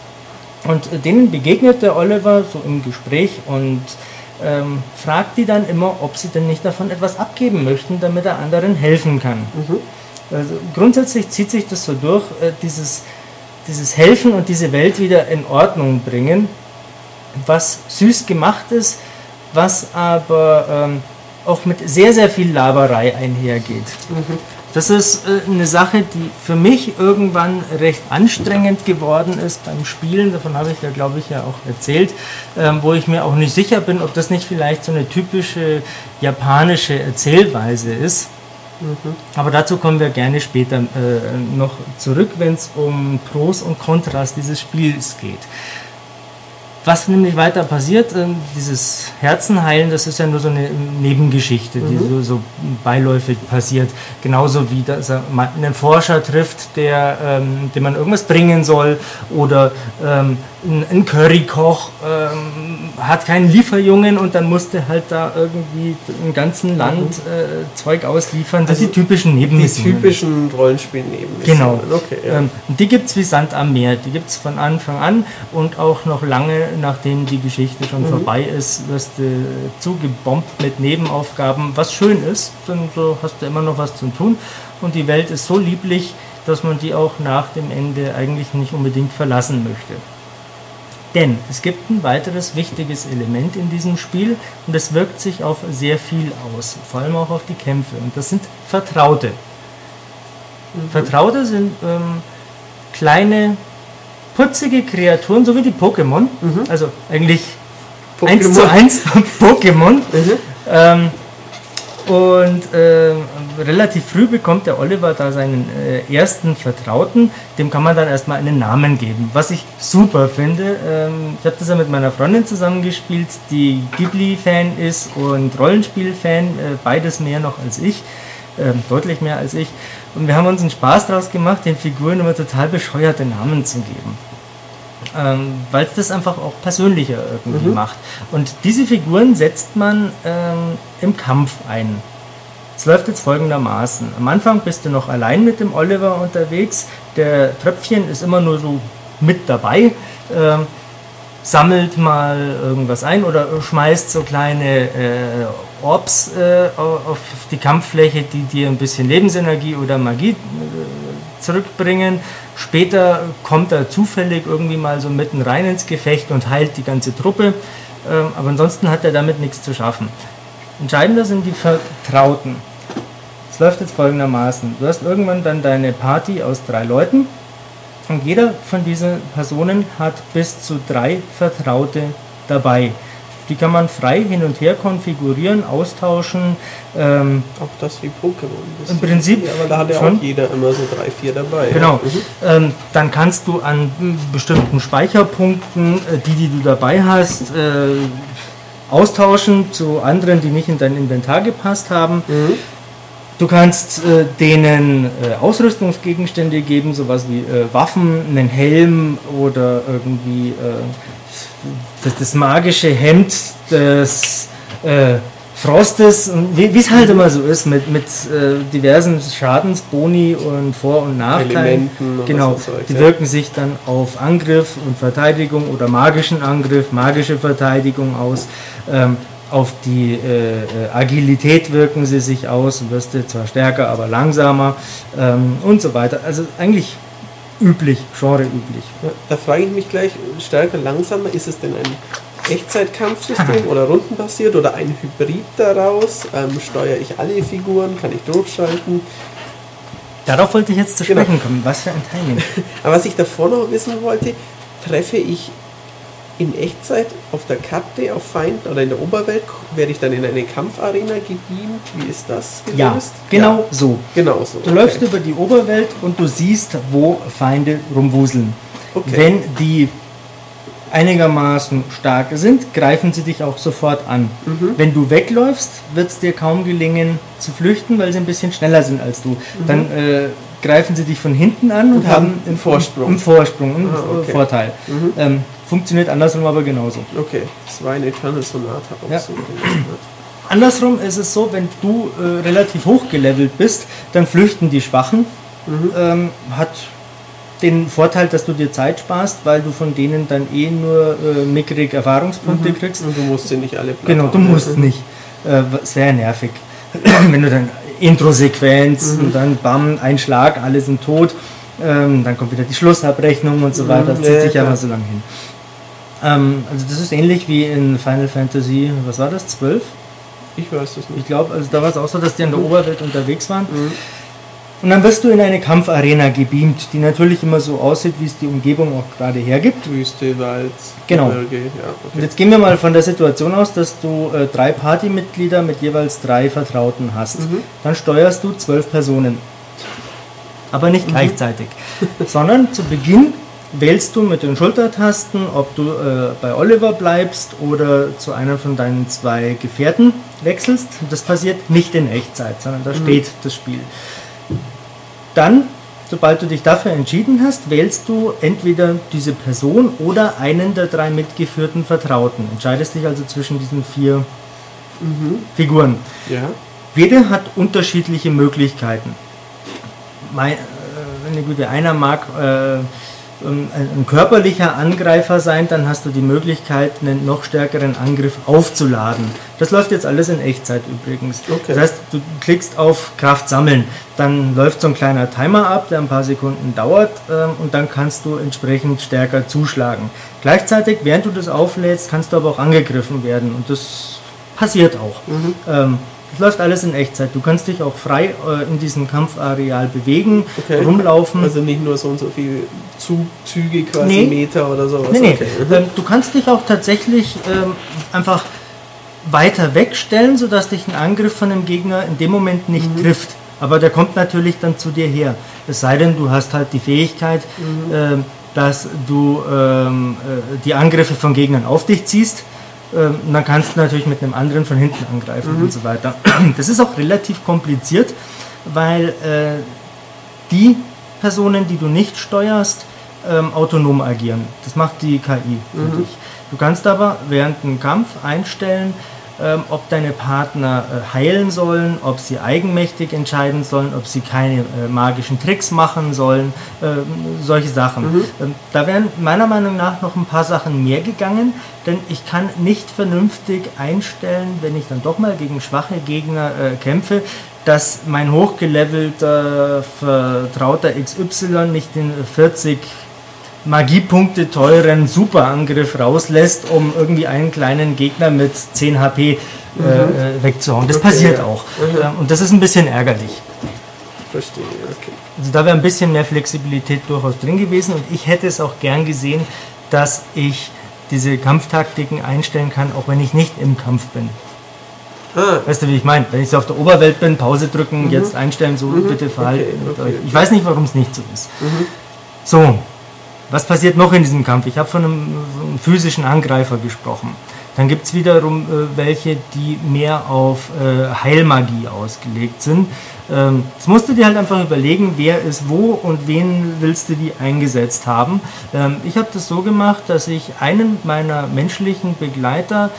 Und äh, denen begegnet der Oliver so im Gespräch und ähm, fragt die dann immer, ob sie denn nicht davon etwas abgeben möchten, damit er anderen helfen kann. Mhm. Also grundsätzlich zieht sich das so durch, äh, dieses, dieses Helfen und diese Welt wieder in Ordnung bringen, was süß gemacht ist, was aber ähm, auch mit sehr, sehr viel Laberei einhergeht. Mhm. Das ist äh, eine Sache, die für mich irgendwann recht anstrengend geworden ist beim Spielen. Davon habe ich ja, glaube ich, ja auch erzählt, ähm, wo ich mir auch nicht sicher bin, ob das nicht vielleicht so eine typische japanische Erzählweise ist. Mhm. Aber dazu kommen wir gerne später äh, noch zurück, wenn es um Pros und Kontras dieses Spiels geht. Was nämlich weiter passiert, äh, dieses Herzenheilen, das ist ja nur so eine Nebengeschichte, die mhm. so, so, beiläufig passiert. Genauso wie dass er einen Forscher trifft, der, ähm, dem man irgendwas bringen soll oder ähm, ein Currykoch ähm, hat keinen Lieferjungen und dann musste halt da irgendwie im ganzen Land äh, Zeug ausliefern. Das also sind die typischen Nebenmissionen. Die typischen Rollenspiel-Nebenmissionen. Genau. Okay, ja. ähm, die gibt es wie Sand am Meer. Die gibt es von Anfang an und auch noch lange nachdem die Geschichte schon mhm. vorbei ist, wirst du zugebombt mit Nebenaufgaben, was schön ist. Dann so hast du immer noch was zu tun und die Welt ist so lieblich, dass man die auch nach dem Ende eigentlich nicht unbedingt verlassen möchte. Denn es gibt ein weiteres wichtiges Element in diesem Spiel und es wirkt sich auf sehr viel aus, vor allem auch auf die Kämpfe. Und das sind Vertraute. Mhm. Vertraute sind ähm, kleine, putzige Kreaturen, so wie die Pokémon. Mhm. Also eigentlich Pokémon. 1 zu 1 Pokémon. Mhm. Ähm, und äh, relativ früh bekommt der Oliver da seinen äh, ersten Vertrauten. Dem kann man dann erstmal einen Namen geben. Was ich super finde. Ähm, ich habe das ja mit meiner Freundin zusammengespielt, die Ghibli-Fan ist und Rollenspiel-Fan. Äh, beides mehr noch als ich. Ähm, deutlich mehr als ich. Und wir haben uns einen Spaß daraus gemacht, den Figuren immer total bescheuerte Namen zu geben ähm, weil es das einfach auch persönlicher irgendwie mhm. macht. Und diese Figuren setzt man ähm, im Kampf ein. Es läuft jetzt folgendermaßen. Am Anfang bist du noch allein mit dem Oliver unterwegs. Der Tröpfchen ist immer nur so mit dabei. Ähm, sammelt mal irgendwas ein oder schmeißt so kleine äh, Orbs äh, auf die Kampffläche, die dir ein bisschen Lebensenergie oder Magie äh, zurückbringen. Später kommt er zufällig irgendwie mal so mitten rein ins Gefecht und heilt die ganze Truppe. Ähm, aber ansonsten hat er damit nichts zu schaffen. Entscheidender sind die Vertrauten. Es läuft jetzt folgendermaßen. Du hast irgendwann dann deine Party aus drei Leuten Und jeder von diesen Personen hat bis zu drei Vertraute dabei. Die kann man frei hin und her konfigurieren, austauschen. Ähm, auch das wie Pokémon. Im Prinzip. Ja, aber da hat ja auch jeder immer so drei, vier dabei. Genau. Mhm. Ähm, dann kannst du an bestimmten Speicherpunkten, äh, die, die du dabei hast, äh, austauschen zu anderen, die nicht in dein Inventar gepasst haben. Mhm. Du kannst äh, denen äh, Ausrüstungsgegenstände geben, sowas wie äh, Waffen, einen Helm oder irgendwie äh, das, das, magische Hemd des äh, Frostes, wie es halt immer so ist, mit, mit äh, diversen Schadensboni und Vor- und Nachteilen. Genau, die wirken sich dann auf Angriff und Verteidigung oder magischen Angriff, magische Verteidigung aus. Ähm, auf die äh, äh Agilität wirken sie sich aus, und wirst du zwar stärker, aber langsamer ähm, und so weiter. Also eigentlich üblich, Genre üblich. Ja, da frage ich mich gleich, stärker, langsamer, ist es denn ein Echtzeitkampfsystem oder rundenbasiert oder ein Hybrid daraus? Ähm, steuere ich alle Figuren? Kann ich durchschalten? Darauf wollte ich jetzt zu genau. sprechen genau. kommen. Was für ein Timing. Aber was ich davor noch wissen wollte, treffe ich in Echtzeit auf der Karte auf Feind oder in der Oberwelt werde ich dann in eine Kampfarena gebeamt. Wie ist das gelöst? Ja, genau ja. so. Genau so. Du okay. läufst über die Oberwelt und du siehst, wo Feinde rumwuseln. Okay. Wenn die einigermaßen stark sind, greifen sie dich auch sofort an. Mhm. Wenn du wegläufst, wird es dir kaum gelingen zu flüchten, weil sie ein bisschen schneller sind als du. Mhm. Dann äh, greifen sie dich von hinten an und, und haben einen Vorsprung. Einen Vorsprung, einen ah, okay. Vorteil. Mhm. Ähm, funktioniert andersrum aber genauso. Okay, das war ein Eternal Sonata auch ja. so. Andersrum ist es so, wenn du äh, relativ hoch gelevelt bist, dann flüchten die Schwachen. Mhm. Ähm, hat den Vorteil, dass du dir Zeit sparst, weil du von denen dann eh nur äh, mickrig Erfahrungspunkte mhm. kriegst. Und du musst sie nicht alle platt Genau, du musst mhm. nicht. Äh, sehr nervig. wenn du dann Intro-Sequenz mhm. und dann bam, ein Schlag, alle sind tot. Ähm, dann kommt wieder die Schlussabrechnung und so mhm. weiter. Das zieht sich aber so lange hin. Ähm, also das ist ähnlich wie in Final Fantasy, was war das, 12? Ich weiß es nicht. Ich glaube, also da war es auch so, dass die in der mhm. Oberwelt unterwegs waren. Mhm. Und dann wirst du in eine Kampfarena gebeamt, die natürlich immer so aussieht, wie es die Umgebung auch gerade hergibt. Wüste, Wald, genau. Gebirge, ja. Okay. Und jetzt gehen wir mal von der Situation aus, dass du äh, drei Partymitglieder mit jeweils drei Vertrauten hast. Mhm. Dann steuerst du zwölf Personen. Aber nicht mhm. gleichzeitig, sondern zu Beginn wählst du mit den Schultertasten, ob du äh, bei Oliver bleibst oder zu einer von deinen zwei Gefährten wechselst. Das passiert nicht in Echtzeit, sondern da mhm. steht das Spiel. Dann, sobald du dich dafür entschieden hast, wählst du entweder diese Person oder einen der drei mitgeführten Vertrauten. Entscheidest dich also zwischen diesen vier mhm. Figuren. Ja. Jede hat unterschiedliche Möglichkeiten. Mein, äh, gute, einer mag äh, ein körperlicher Angreifer sein, dann hast du die Möglichkeit, einen noch stärkeren Angriff aufzuladen. Das läuft jetzt alles in Echtzeit übrigens. Okay. Das heißt, du klickst auf Kraft sammeln, dann läuft so ein kleiner Timer ab, der ein paar Sekunden dauert ähm, und dann kannst du entsprechend stärker zuschlagen. Gleichzeitig, während du das auflädst, kannst du aber auch angegriffen werden und das passiert auch. Mhm. Ähm, das läuft alles in Echtzeit. Du kannst dich auch frei äh, in diesem Kampfareal bewegen, okay. rumlaufen. Also nicht nur so und so viele Züge quasi nee. Meter oder sowas. Nee, nee. Okay. Ähm, du kannst dich auch tatsächlich ähm, einfach weiter wegstellen, sodass dich ein Angriff von dem Gegner in dem Moment nicht mhm. trifft. Aber der kommt natürlich dann zu dir her. Es sei denn, du hast halt die Fähigkeit, mhm. äh, dass du ähm, äh, die Angriffe von Gegnern auf dich ziehst ähm, dann kannst du natürlich mit einem anderen von hinten angreifen mhm. und so weiter. Das ist auch relativ kompliziert, weil äh, die Personen, die du nicht steuerst, ähm, autonom agieren. Das macht die KI für mhm. dich. Du kannst aber während einem Kampf einstellen, ähm, ob deine Partner äh, heilen sollen, ob sie eigenmächtig entscheiden sollen, ob sie keine äh, magischen Tricks machen sollen, äh, solche Sachen. Mhm. Ähm, da wären meiner Meinung nach noch ein paar Sachen mehr gegangen, denn ich kann nicht vernünftig einstellen, wenn ich dann doch mal gegen schwache Gegner äh, kämpfe, dass mein hochgelevelter Vertrauter XY nicht den 40 Magiepunkte teuren Superangriff rauslässt, um irgendwie einen kleinen Gegner mit 10 HP äh, mhm. äh, wegzuhauen. Das okay, passiert ja. auch. Mhm. Und das ist ein bisschen ärgerlich. verstehe, okay. Also da wäre ein bisschen mehr Flexibilität durchaus drin gewesen und ich hätte es auch gern gesehen, dass ich diese Kampftaktiken einstellen kann, auch wenn ich nicht im Kampf bin. Ah. Weißt du, wie ich meine? Wenn ich so auf der Oberwelt bin, Pause drücken, mhm. jetzt einstellen, so mhm. bitte verhalten. Okay, okay, ich weiß nicht, warum es nicht so ist. Mhm. So, was passiert noch in diesem Kampf? Ich habe von einem, einem, physischen Angreifer gesprochen. Dann gibt es wiederum äh, welche, die mehr auf äh, Heilmagie ausgelegt sind. Ähm, jetzt musst du dir halt einfach überlegen, wer ist wo und wen willst du die eingesetzt haben. Ähm, ich habe das so gemacht, dass ich einen meiner menschlichen Begleiter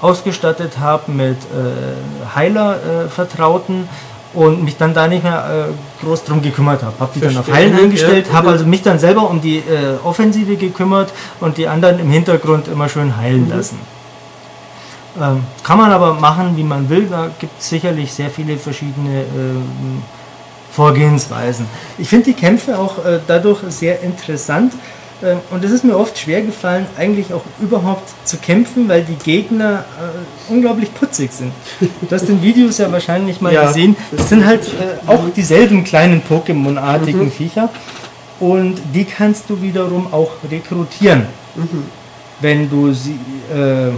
ausgestattet habe mit äh, Heiler-Vertrauten äh, und mich dann da nicht mehr äh, groß drum gekümmert habe. Habe die Verstehen. dann auf Heilen eingestellt, ja, habe also mich dann selber um die äh, Offensive gekümmert und die anderen im Hintergrund immer schön heilen mhm. lassen. Ähm, kann man aber machen, wie man will. Da gibt es sicherlich sehr viele verschiedene ähm, Vorgehensweisen. Ich finde die Kämpfe auch äh, dadurch sehr interessant, und es ist mir oft schwer gefallen, eigentlich auch überhaupt zu kämpfen, weil die Gegner äh, unglaublich putzig sind. Du hast den Videos ja wahrscheinlich mal ja, gesehen. Das sind halt äh, auch dieselben kleinen Pokémon-artigen mhm. Viecher. Und die kannst du wiederum auch rekrutieren. Mhm. Wenn du sie äh,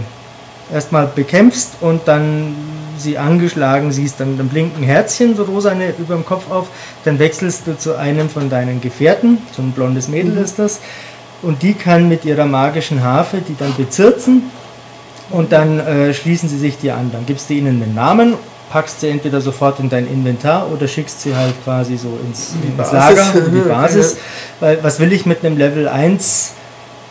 erstmal bekämpfst und dann sie angeschlagen siehst, dann, dann blinken Herzchen so rosane über dem Kopf auf, dann wechselst du zu einem von deinen Gefährten, so ein blondes Mädel mhm. ist das, und die kann mit ihrer magischen Harfe die dann bezirzen und dann äh, schließen sie sich dir an. Dann gibst du ihnen einen Namen, packst sie entweder sofort in dein Inventar oder schickst sie halt quasi so ins, ins Lager, in die Basis. Weil was will ich mit einem Level 1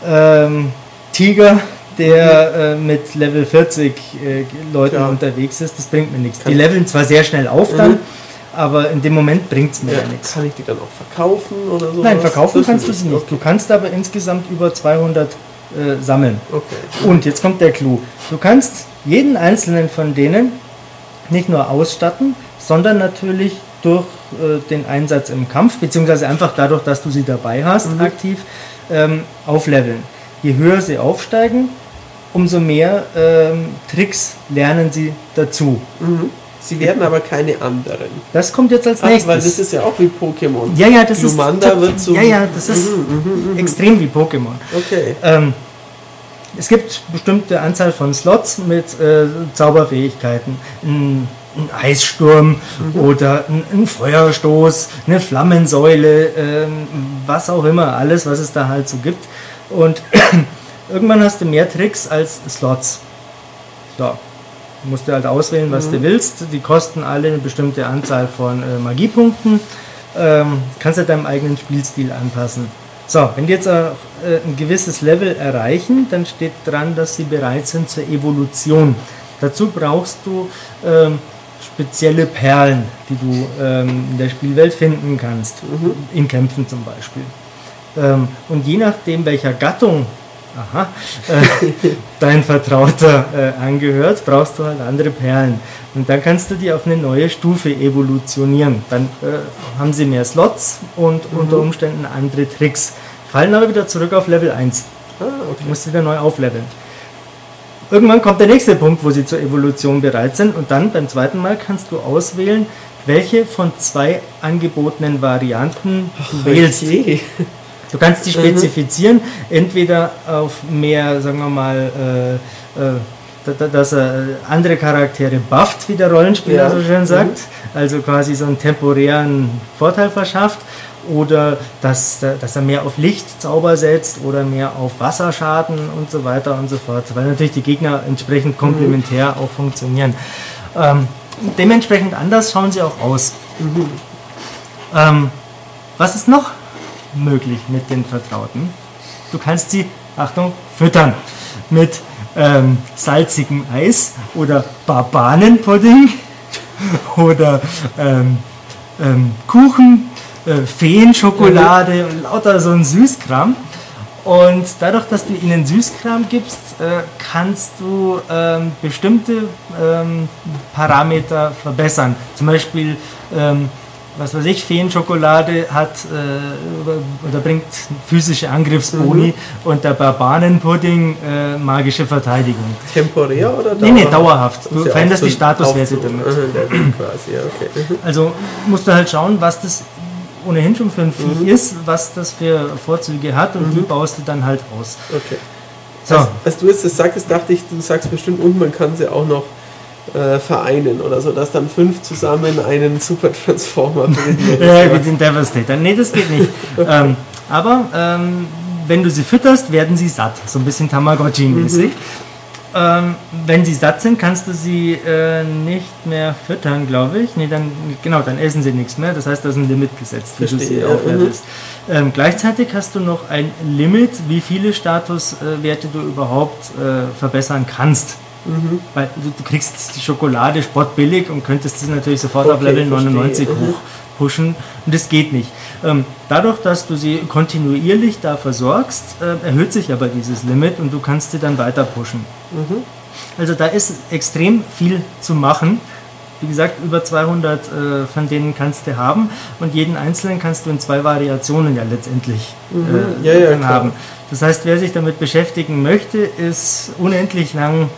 ähm, Tiger, der äh, mit Level 40 äh, Leuten ja. unterwegs ist? Das bringt mir nichts. Die leveln zwar sehr schnell auf dann. Mhm aber in dem Moment bringt es mir ja, ja, nichts. Kann ich die dann auch verkaufen oder so? Nein, verkaufen das kannst du sie nicht. Okay. Du kannst aber insgesamt über 200 äh, sammeln. Okay. Und jetzt kommt der Clou. Du kannst jeden einzelnen von denen nicht nur ausstatten, sondern natürlich durch äh, den Einsatz im Kampf, beziehungsweise einfach dadurch, dass du sie dabei hast, mhm. aktiv, ähm, aufleveln. Je höher sie aufsteigen, umso mehr ähm, Tricks lernen sie dazu. Mhm. Sie werden aber keine anderen. Das kommt jetzt als nächstes. weil das ist ja auch wie Pokémon. Ja, ja, das Lumanda ist. wird so ja, ja, das ist mhm, mhm, mhm. extrem wie Pokémon. Okay. Ähm, es gibt bestimmte Anzahl von Slots mit äh, Zauberfähigkeiten. Ein, ein Eissturm mhm. oder ein, ein, Feuerstoß, eine Flammensäule, ähm, was auch immer, alles, was es da halt so gibt. Und irgendwann hast du mehr Tricks als Slots. So, Du musst dir halt auswählen, was mhm. du willst. Die kosten alle eine bestimmte Anzahl von äh, Magiepunkten. Ähm, kannst du deinem eigenen Spielstil anpassen. So, wenn die jetzt auch, äh, ein gewisses Level erreichen, dann steht dran, dass sie bereit sind zur Evolution. Dazu brauchst du ähm, spezielle Perlen, die du ähm, in der Spielwelt finden kannst, mhm. in Kämpfen zum Beispiel. Ähm, und je nachdem, welcher Gattung aha, äh, dein Vertrauter äh, angehört, brauchst du halt andere Perlen. Und dann kannst du die auf eine neue Stufe evolutionieren. Dann äh, haben sie mehr Slots und mhm. unter Umständen andere Tricks. Fallen aber wieder zurück auf Level 1. Ah, okay. Du musst wieder neu aufleveln. Irgendwann kommt der nächste Punkt, wo sie zur Evolution bereit sind. Und dann beim zweiten Mal kannst du auswählen, welche von zwei angebotenen Varianten du Ach, wählst. Okay. Du kannst die mhm. spezifizieren, mhm. entweder auf mehr, sagen wir mal, äh, äh, dass er andere Charaktere bufft, wie der Rollenspieler ja. so schön sagt, mhm. also quasi so einen temporären Vorteil verschafft, oder dass, dass er mehr auf Lichtzauber setzt oder mehr auf Wasserschaden und so weiter und so fort, weil natürlich die Gegner entsprechend komplementär mhm. auch funktionieren. Ähm, dementsprechend anders schauen sie auch aus. Mhm. Ähm, was ist noch möglich mit den Vertrauten. Du kannst sie, Achtung, füttern mit ähm, salzigem Eis oder Barbanenpudding oder ähm, ähm, Kuchen, äh, Feenschokolade und lauter so ein Süßkram. Und dadurch, dass du ihnen Süßkram gibst, äh, kannst du ähm, bestimmte ähm, Parameter verbessern. Zum Beispiel ähm, was weiß ich, Feenschokolade hat äh, oder bringt physische Angriffsboni mhm. und der Barbanenpudding äh, magische Verteidigung. Temporär oder dauerhaft? Nee, nee, dauerhaft. Du veränderst die Statuswerte damit. Quasi, okay. Mhm. Also musst du halt schauen, was das ohnehin schon für ein Vieh mhm. ist, was das für Vorzüge hat und mhm. die baust du dann halt aus. Okay. So. Als, als, du jetzt das sagst, dachte ich, du sagst bestimmt, und man kann sie auch noch äh, vereinen oder so, dass dann fünf zusammen einen Super Transformer bilden. ja, wie den Devastator. Nee, das geht nicht. ähm, aber ähm, wenn du sie fütterst, werden sie satt. So ein bisschen Tamagotchi-mäßig. Mhm. Ähm, wenn sie satt sind, kannst du sie äh, nicht mehr füttern, glaube ich. Nee, dann, genau, dann essen sie nichts mehr. Das heißt, da ist ein Limit gesetzt, wie du sie ja, aufwertest. Mhm. Ähm, gleichzeitig hast du noch ein Limit, wie viele Statuswerte du überhaupt äh, verbessern kannst. Mhm. Weil du, du, kriegst die Schokolade sportbillig und könntest sie natürlich sofort okay, auf Level 99 verstehe. hoch pushen und das geht nicht. Ähm, dadurch, dass du sie kontinuierlich da versorgst, äh, erhöht sich aber dieses Limit und du kannst sie dann weiter pushen. Mhm. Also da ist extrem viel zu machen. Wie gesagt, über 200 äh, von denen kannst du haben und jeden einzelnen kannst du in zwei Variationen ja letztendlich mhm. äh, ja, ja, haben. Das heißt, wer sich damit beschäftigen möchte, ist unendlich lang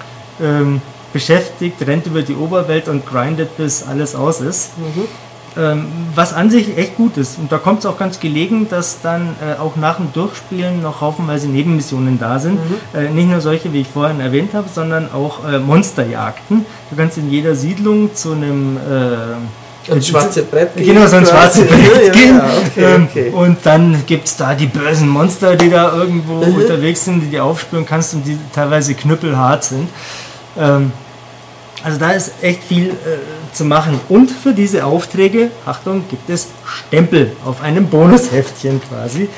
ähm, beschäftigt, rennt über die Oberwelt und grindet, bis alles aus ist. Mhm. Ähm, was an sich echt gut ist. Und da kommt es auch ganz gelegen, dass dann äh, auch nach dem Durchspielen noch haufenweise Nebenmissionen da sind. Mhm. Äh, nicht nur solche, wie ich vorhin erwähnt habe, sondern auch äh, Monsterjagden. Du kannst in jeder Siedlung zu einem äh, ein schwarze Brett gehen. Genau, so ein schwarzes Brett gehen. Ja, okay, ähm, okay. Und dann gibt es da die bösen Monster, die da irgendwo mhm. unterwegs sind, die du aufspüren kannst und die teilweise knüppelhart sind. Ähm, also da ist echt viel äh, zu machen. Und für diese Aufträge, Achtung, gibt es Stempel auf einem Bonusheftchen quasi.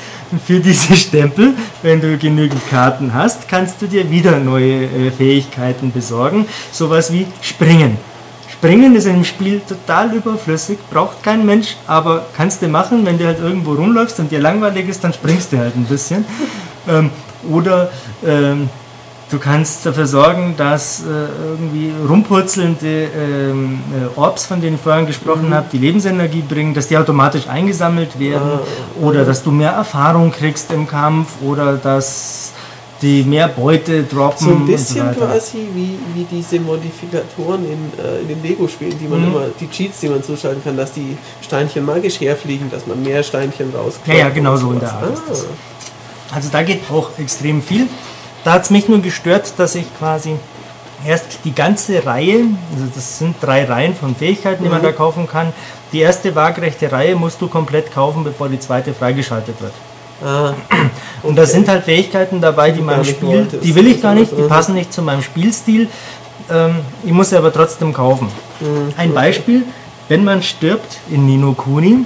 Für diese Stempel, wenn du genügend Karten hast, kannst du dir wieder neue äh, Fähigkeiten besorgen. Sowas wie Springen. Springen ist im Spiel total überflüssig, braucht kein Mensch, aber kannst du machen, wenn du halt irgendwo rumläufst und dir langweilig ist, dann springst du halt ein bisschen. Ähm, oder ähm, Du kannst dafür sorgen, dass äh, irgendwie rumpurzelnde ähm, äh, Orbs, von denen ich vorhin gesprochen mhm. habe, die Lebensenergie bringen, dass die automatisch eingesammelt werden ah, oder dass du mehr Erfahrung kriegst im Kampf oder dass die mehr Beute droppen. So ein bisschen so quasi wie, wie diese Modifikatoren in, äh, in den Lego-Spielen, die man mhm. immer, die Cheats, die man zuschalten kann, dass die Steinchen magisch herfliegen, dass man mehr Steinchen rauskommt. Ja, ja, genau so in der Art. Ah. Also da geht auch extrem viel. Da hat es mich nur gestört, dass ich quasi erst die ganze Reihe, also das sind drei Reihen von Fähigkeiten, die man mhm. da kaufen kann. Die erste waagerechte Reihe musst du komplett kaufen, bevor die zweite freigeschaltet wird. Ah, okay. Und da sind halt Fähigkeiten dabei, die man spielt. Die will ich gar nicht, die passen nicht zu meinem Spielstil. Ähm, ich muss sie aber trotzdem kaufen. Mhm. Ein Beispiel, wenn man stirbt in Nino Kuni,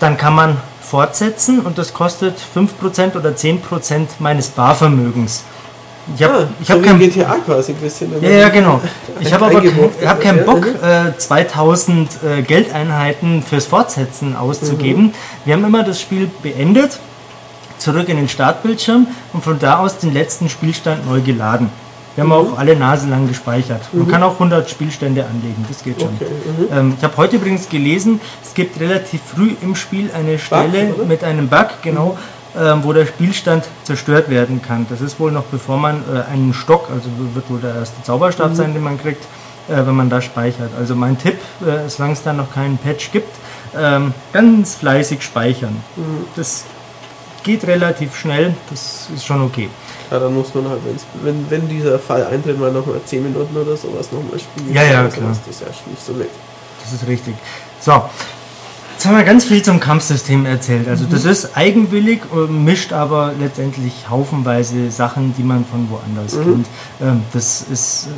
dann kann man fortsetzen und das kostet 5% oder 10% meines Barvermögens. Ich habe ah, ich so hab kein GTA quasi ein bisschen. Ja, ja, genau. Ich habe aber ich hab keinen Bock, äh, 2000 äh, Geldeinheiten fürs Fortsetzen auszugeben. Mhm. Wir haben immer das Spiel beendet, zurück in den Startbildschirm und von da aus den letzten Spielstand neu geladen. Wir haben mhm. auch alle Nase lang gespeichert. Man mhm. kann auch 100 Spielstände anlegen, das geht schon. Okay. Mhm. Ähm, ich habe heute übrigens gelesen, es gibt relativ früh im Spiel eine Stelle Bug, mit einem Bug, genau, mhm wo der Spielstand zerstört werden kann. Das ist wohl noch bevor man äh, einen Stock, also wird wohl der erste Zauberstab mhm. sein, den man kriegt, äh, wenn man da speichert. Also mein Tipp, äh, solange es da noch keinen Patch gibt, ähm, ganz fleißig speichern. Mhm. Das geht relativ schnell, das ist schon okay. Ja, dann muss man halt, wenn, wenn dieser Fall eintritt, mal nochmal 10 Minuten oder sowas nochmal spielen. Ja, ja, klar. Das ist ja nicht so nett. Das ist richtig. So, Jetzt haben wir ganz viel zum Kampfsystem erzählt. Also das ist eigenwillig, äh, mischt aber letztendlich haufenweise Sachen, die man von woanders mhm. kennt. Ähm, das ist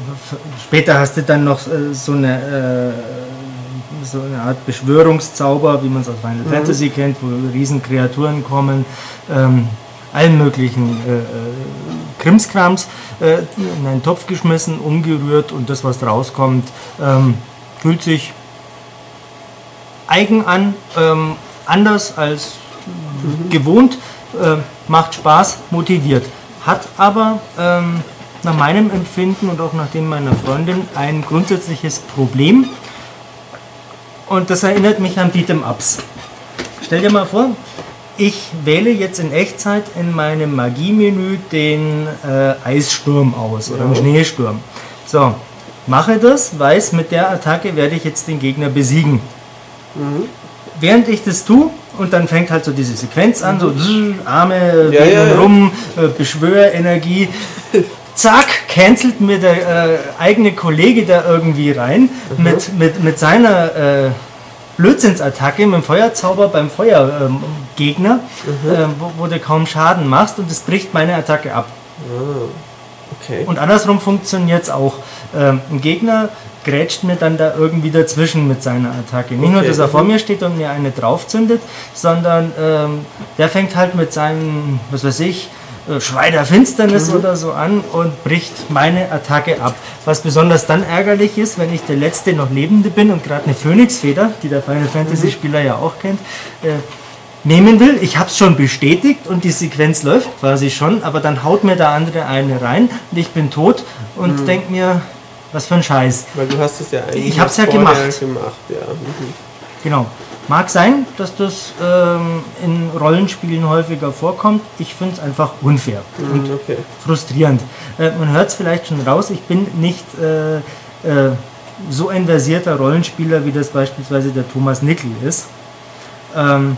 später hast du dann noch äh, so eine äh, so eine Art Beschwörungszauber, wie man es aus Final mhm. Fantasy kennt, wo Riesenkreaturen kommen, ähm, allen möglichen äh, Krimskrams äh, in einen Topf geschmissen, umgerührt und das, was rauskommt, ähm, fühlt sich eigen an, ähm, anders als mhm. gewohnt, äh, macht Spaß, motiviert. Hat aber ähm, nach meinem Empfinden und auch nach dem meiner Freundin ein grundsätzliches Problem. Und das erinnert mich an Beat'em Ups. Stell dir mal vor, ich wähle jetzt in Echtzeit in meinem Magiemenü den äh, Eissturm aus oder den Schneesturm. So, mache das, weiß, mit der Attacke werde ich jetzt den Gegner besiegen. Während ich das tue, und dann fängt halt so diese Sequenz an, so Arme Ja, ja, ja. rum, äh, Beschwörenergie. Zack, cancelt mir der äh, eigene Kollege da irgendwie rein mit, mit, mit seiner äh, Blödsinnsattacke, mit dem Feuerzauber beim Feuergegner, ähm, Gegner, äh, wo, wo du kaum Schaden machst und es bricht meine Attacke ab. Okay. Und andersrum funktioniert es auch. Ähm, ein Gegner grätscht mir dann da irgendwie dazwischen mit seiner Attacke. Nicht nur, Okay, dass er mhm. vor mir steht und mir eine draufzündet, sondern ähm, der fängt halt mit seinem, was weiß ich, äh, Schrei der Finsternis Mhm. oder so an und bricht meine Attacke ab. Was besonders dann ärgerlich ist, wenn ich der letzte noch Lebende bin und gerade eine Phönixfeder, die der Final Fantasy Spieler ja auch kennt, äh, nehmen will. Ich habe es schon bestätigt und die Sequenz läuft quasi schon, aber dann haut mir der andere eine rein und ich bin tot und Mhm. denk mir, was für ein Scheiß. Weil du hast es ja eigentlich Ich hab's ja gemacht. gemacht ja. Mhm. Genau. Mag sein, dass das ähm, in Rollenspielen häufiger vorkommt. Ich finde es einfach unfair und Mhm, Okay. frustrierend. Äh, man hört es vielleicht schon raus, ich bin nicht äh, äh, so ein versierter Rollenspieler, wie das beispielsweise der Thomas Nickel ist. Ähm,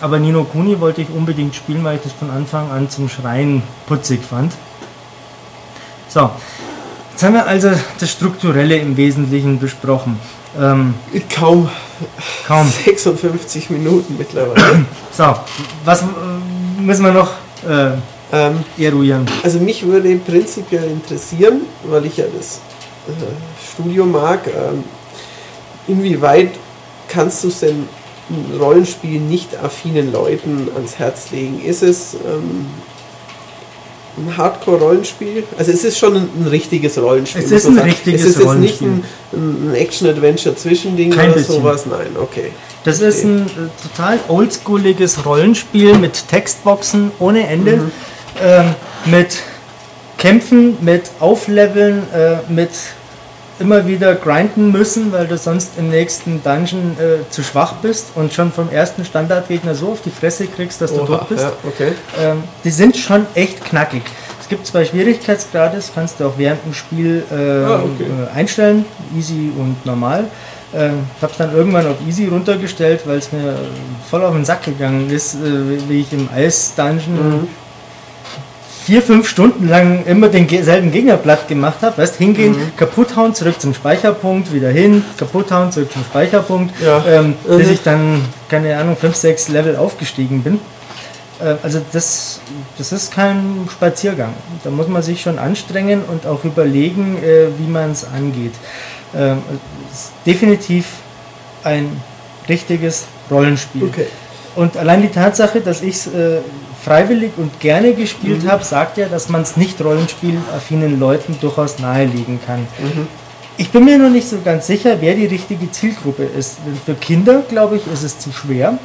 aber Nino Kuni wollte ich unbedingt spielen, weil ich das von Anfang an zum Schreien putzig fand. So, jetzt haben wir also das Strukturelle im Wesentlichen besprochen. Ähm, kaum kaum. 56 Minuten mittlerweile. So, was äh, müssen wir noch äh, ähm, eruieren? also mich würde prinzipiell interessieren, weil ich ja das äh, Studium mag, ähm, inwieweit kannst du es denn Rollenspiel nicht affinen Leuten ans Herz legen? Ist es ähm, ein Hardcore-Rollenspiel? Also es ist schon ein, ein richtiges Rollenspiel. Es ist ein sagen. richtiges Es ist jetzt nicht Rollenspiel. ein, ein Action-Adventure-Zwischending oder bisschen. sowas. Nein, okay. Das ist ein äh, total oldschooliges Rollenspiel mit Textboxen ohne Ende, Mhm. ähm, mit Kämpfen, mit Aufleveln, äh, mit immer wieder grinden müssen, weil du sonst im nächsten Dungeon äh, zu schwach bist und schon vom ersten Standardgegner so auf die Fresse kriegst, dass du Oha, tot bist. ja, okay. Ähm, die sind schon echt knackig. Es gibt zwei Schwierigkeitsgrade, das kannst du auch während dem Spiel äh, Ah, okay. äh, einstellen, easy und normal. Ähm, ich habe es dann irgendwann auf easy runtergestellt, weil es mir voll auf den Sack gegangen ist, äh, wie ich im Eis-Dungeon Mhm. Vier, fünf Stunden lang immer den ge- selben Gegner platt gemacht habe. Weißt, hingehen, Mhm. kaputt hauen, zurück zum Speicherpunkt, wieder hin, kaputt hauen, zurück zum Speicherpunkt, Ja. ähm, bis ich dann, keine Ahnung, fünf, sechs Level aufgestiegen bin. Äh, Also das, das ist kein Spaziergang. Da muss man sich schon anstrengen und auch überlegen, äh, wie man es angeht. Ähm, ist definitiv ein richtiges Rollenspiel. Okay. Und allein die Tatsache, dass ich es äh, freiwillig und gerne gespielt habe, sagt ja, dass man es nicht rollenspielaffinen Leuten durchaus nahelegen kann. Ich bin mir noch nicht so ganz sicher, wer die richtige Zielgruppe ist. Für Kinder, glaube ich, ist es zu schwer.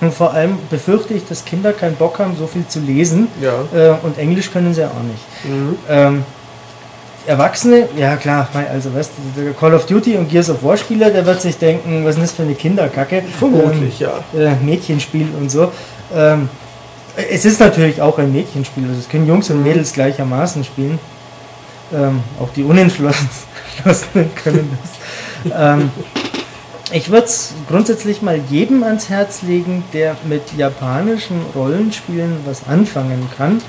Und vor allem befürchte ich, dass Kinder keinen Bock haben, so viel zu lesen. Ja. Äh, und Englisch können sie ja auch nicht. Ähm, Erwachsene, ja klar, also weißt du, der Call of Duty und Gears of War Spieler, der wird sich denken, was ist das für eine Kinderkacke? Vermutlich, ja. äh, Mädchenspiel und so. Ähm, es ist natürlich auch ein Mädchenspiel, also es können Jungs und Mädels gleichermaßen spielen. Ähm, auch die Unentschlossenen können das. Ähm, ich würde es grundsätzlich mal jedem ans Herz legen, der mit japanischen Rollenspielen was anfangen kann.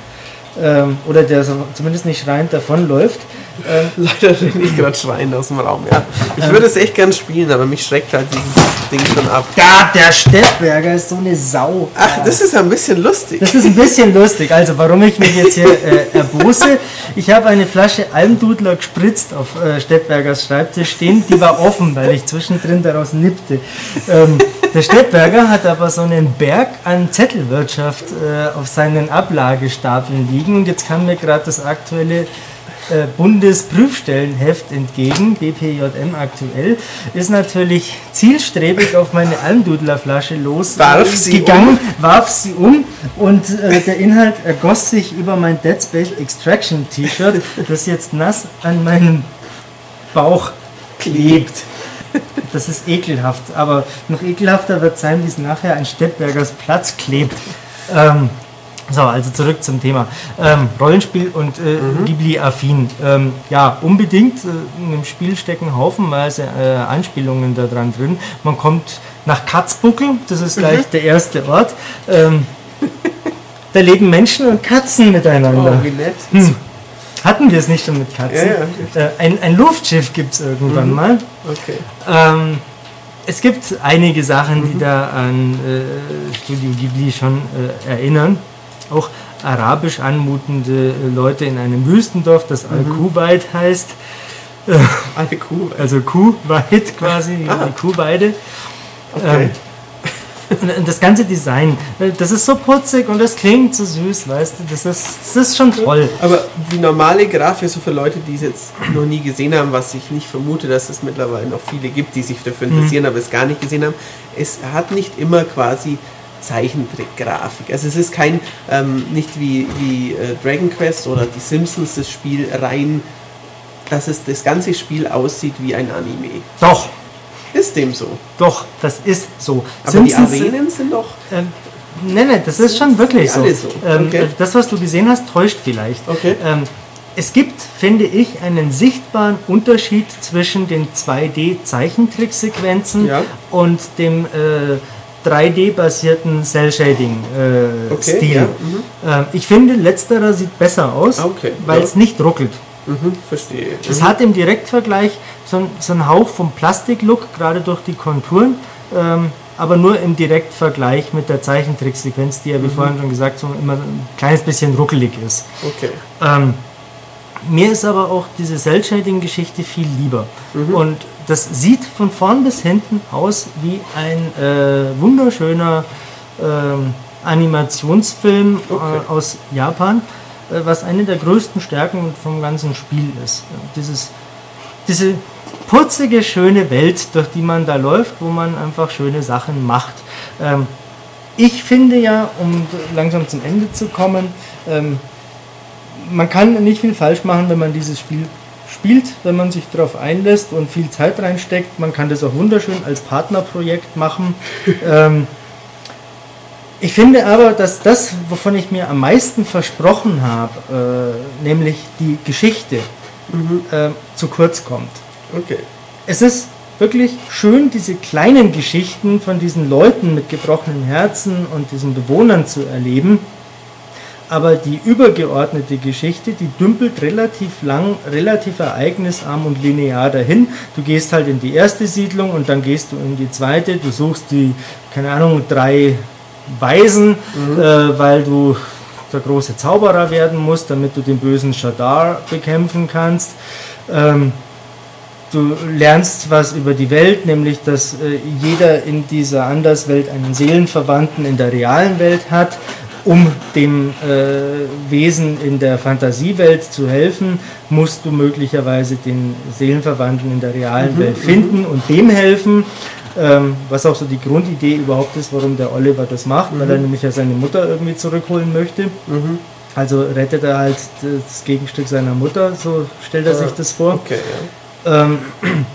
Ähm, oder der zumindest nicht schreiend davonläuft. Ähm, Leider renne ich gerade schreiend aus dem Raum, ja. Ich Ähm. würde es echt gern spielen, aber mich schreckt halt dieses Ding schon ab. ja, der Steppberger ist so eine Sau. Ach, das ist ein bisschen lustig. Das ist ein bisschen lustig. Also, warum ich mich jetzt hier äh, erbose, ich habe eine Flasche Almdudler gespritzt auf äh, Stettbergers Schreibtisch stehen. Die war offen, weil ich zwischendrin daraus nippte. Ähm, der Stettberger hat aber so einen Berg an Zettelwirtschaft äh, auf seinen Ablagestapeln liegen. Und jetzt kam mir gerade das aktuelle äh, Bundesprüfstellenheft entgegen, BPJM aktuell, ist natürlich zielstrebig auf meine Almdudlerflasche Warf sie losgegangen, warf sie um und äh, der Inhalt ergoss sich über mein Dead Space Extraction T-Shirt, das jetzt nass an meinem Bauch klebt. Das ist ekelhaft. Aber noch ekelhafter wird sein, wie es nachher ein Steppbergers Platz klebt. Ähm, so, also zurück zum Thema. Ähm, Rollenspiel und äh, mhm. Ghibli-affin. Ähm, ja, unbedingt. Äh, in dem Spiel stecken haufenweise äh, Anspielungen da dran drin. Man kommt nach Katzbuckel, das ist gleich mhm. der erste Ort. Ähm, da leben Menschen und Katzen miteinander. Oh, wie nett. Hm. Hatten wir es nicht schon mit Katzen? Ja, ja, äh, ein, ein, Luftschiff gibt es irgendwann mhm. mal. Okay. Ähm, es gibt einige Sachen, die mhm. da an äh, Studio Ghibli schon äh, erinnern. Auch arabisch anmutende Leute in einem Wüstendorf, das mhm. Al-Kuwait heißt. Al-Kuwait. Also Kuwait quasi, ah. die Kuhweide. Okay. Ähm, das ganze Design, das ist so putzig und das klingt so süß, weißt du, das ist, das ist schon toll. Aber die normale Grafik, so für Leute, die es jetzt noch nie gesehen haben, was ich nicht vermute, dass es mittlerweile noch viele gibt, die sich dafür interessieren, mhm. aber es gar nicht gesehen haben, es hat nicht immer quasi Zeichentrickgrafik. Also es ist kein, ähm, nicht wie, wie äh, Dragon Quest oder die Simpsons das Spiel rein, dass es das ganze Spiel aussieht wie ein Anime. Doch, ist dem so? Doch, das ist so. Aber Simpsons die Arenen sind doch. Ähm, nein, nein, das ist schon wirklich so. so. Ähm, okay. Das, was du gesehen hast, täuscht vielleicht. Okay. Ähm, es gibt, finde ich, einen sichtbaren Unterschied zwischen den 2D-Zeichentricksequenzen ja. und dem äh, 3D-basierten Cell-Shading-Stil. Äh, okay, ja. mhm. äh, ich finde, letzterer sieht besser aus, okay, weil ja. es nicht ruckelt. Mhm, verstehe. Es mhm. hat im Direktvergleich so, so einen Hauch vom Plastiklook, gerade durch die Konturen, ähm, aber nur im Direktvergleich mit der Zeichentricksequenz, die ja, wie mhm. vorhin schon gesagt, so immer ein kleines bisschen ruckelig ist. Okay. Ähm, mir ist aber auch diese Cell-Shading-Geschichte viel lieber. Mhm. Und das sieht von vorn bis hinten aus wie ein äh, wunderschöner äh, Animationsfilm okay. äh, aus Japan, äh, was eine der größten Stärken vom ganzen Spiel ist. Dieses, diese putzige, schöne Welt, durch die man da läuft, wo man einfach schöne Sachen macht. Ähm, ich finde ja, um langsam zum Ende zu kommen, ähm, man kann nicht viel falsch machen, wenn man dieses Spiel spielt, wenn man sich darauf einlässt und viel Zeit reinsteckt. Man kann das auch wunderschön als Partnerprojekt machen. ich finde aber, dass das, wovon ich mir am meisten versprochen habe, äh, nämlich die Geschichte, mhm. äh, zu kurz kommt. Okay. Es ist wirklich schön, diese kleinen Geschichten von diesen Leuten mit gebrochenen Herzen und diesen Bewohnern zu erleben. Aber die übergeordnete Geschichte, die dümpelt relativ lang, relativ ereignisarm und linear dahin. Du gehst halt in die erste Siedlung und dann gehst du in die zweite. Du suchst die, keine Ahnung, drei Weisen, mhm. äh, weil du der große Zauberer werden musst, damit du den bösen Shadar bekämpfen kannst. Ähm, du lernst was über die Welt, nämlich dass äh, jeder in dieser Anderswelt einen Seelenverwandten in der realen Welt hat. Um dem äh, Wesen in der Fantasiewelt zu helfen, musst du möglicherweise den Seelenverwandten in der realen mhm, Welt mhm. finden und dem helfen. Ähm, was auch so die Grundidee überhaupt ist, warum der Oliver das macht, mhm. weil er nämlich ja seine Mutter irgendwie zurückholen möchte. Mhm. Also rettet er halt das Gegenstück seiner Mutter, so stellt er ja. sich das vor. Okay, ja. Ähm,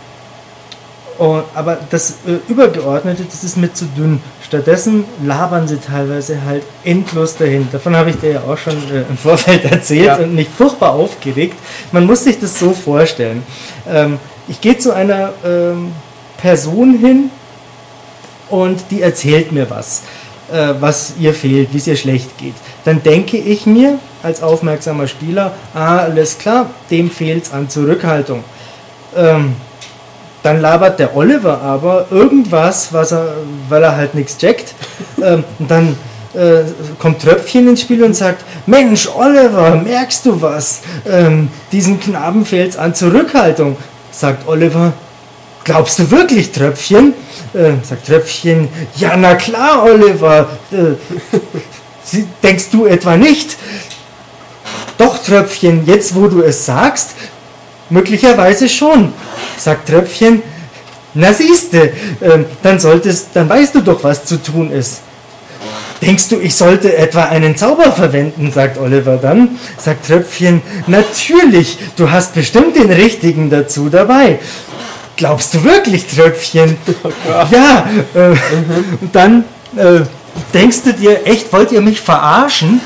und, aber das äh, Übergeordnete, das ist mir zu dünn. Stattdessen labern sie teilweise halt endlos dahin. Davon habe ich dir ja auch schon äh, im Vorfeld erzählt ja. und mich furchtbar aufgeregt. Man muss sich das so vorstellen. Ähm, ich gehe zu einer ähm, Person hin und die erzählt mir was, äh, was ihr fehlt, wie es ihr schlecht geht. Dann denke ich mir als aufmerksamer Spieler, ah, alles klar, dem fehlt es an Zurückhaltung ähm, dann labert der Oliver aber irgendwas, was er, weil er halt nichts checkt. Ähm, und dann äh, kommt Tröpfchen ins Spiel und sagt, Mensch, Oliver, merkst du was? Ähm, diesen Knaben fehlt an Zurückhaltung. Sagt Oliver, glaubst du wirklich, Tröpfchen? Äh, sagt Tröpfchen, ja, na klar, Oliver. Äh, denkst du etwa nicht? Doch, Tröpfchen, jetzt wo du es sagst, Möglicherweise schon, sagt Tröpfchen. Na siehste, äh, dann solltest, dann weißt du doch, was zu tun ist. Denkst du, ich sollte etwa einen Zauber verwenden, sagt Oliver dann. Sagt Tröpfchen, natürlich, du hast bestimmt den richtigen dazu dabei. Glaubst du wirklich, Tröpfchen? Oh ja, äh, und dann äh, denkst du dir, echt, wollt ihr mich verarschen?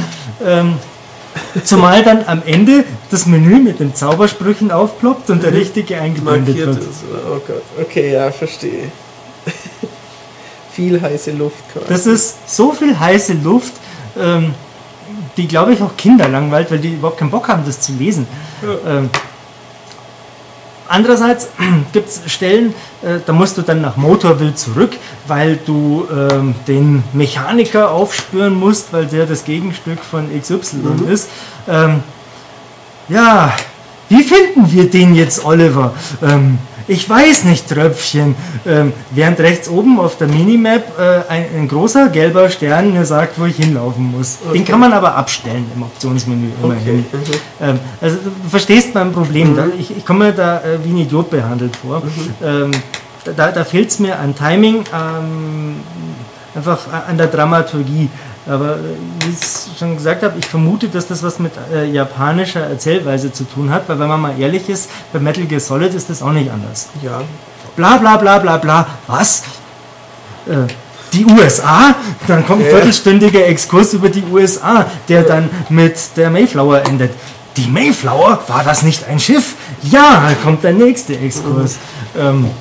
Ähm, zumal dann am Ende das Menü mit den Zaubersprüchen aufploppt und der richtige eingeblendet Markiert wird. ist. Oh Gott. Okay, ja, verstehe. Viel heiße Luft quasi. Das ist so viel heiße Luft, ähm, die glaube ich auch Kinder langweilt, weil die überhaupt keinen Bock haben, das zu lesen. Ähm, andererseits gibt es Stellen, äh, da musst du dann nach Motorville zurück, weil du ähm, den Mechaniker aufspüren musst, weil der das Gegenstück von XY ist. Ähm, ja, wie finden wir den jetzt, Oliver? Ähm, ich weiß nicht, Tröpfchen. Ähm, während rechts oben auf der Minimap äh, ein, ein großer gelber Stern mir sagt, wo ich hinlaufen muss. Den kann man aber abstellen im Optionsmenü immerhin. Okay. Ähm, also du verstehst mein Problem. Da, ich, ich komme da äh, wie ein Idiot behandelt vor. Ähm, da da fehlt es mir an Timing, ähm, einfach an der Dramaturgie. Aber äh, wie ich es schon gesagt habe, ich vermute, dass das was mit äh, japanischer Erzählweise zu tun hat, weil wenn man mal ehrlich ist, bei Metal Gear Solid ist das auch nicht anders. Ja. Bla bla bla bla bla. Was? Äh, die USA? Dann kommt ein Ja. viertelstündiger Exkurs über die USA, der dann mit der Mayflower endet. Die Mayflower? War das nicht ein Schiff? Ja, kommt der nächste Exkurs. Ähm, das,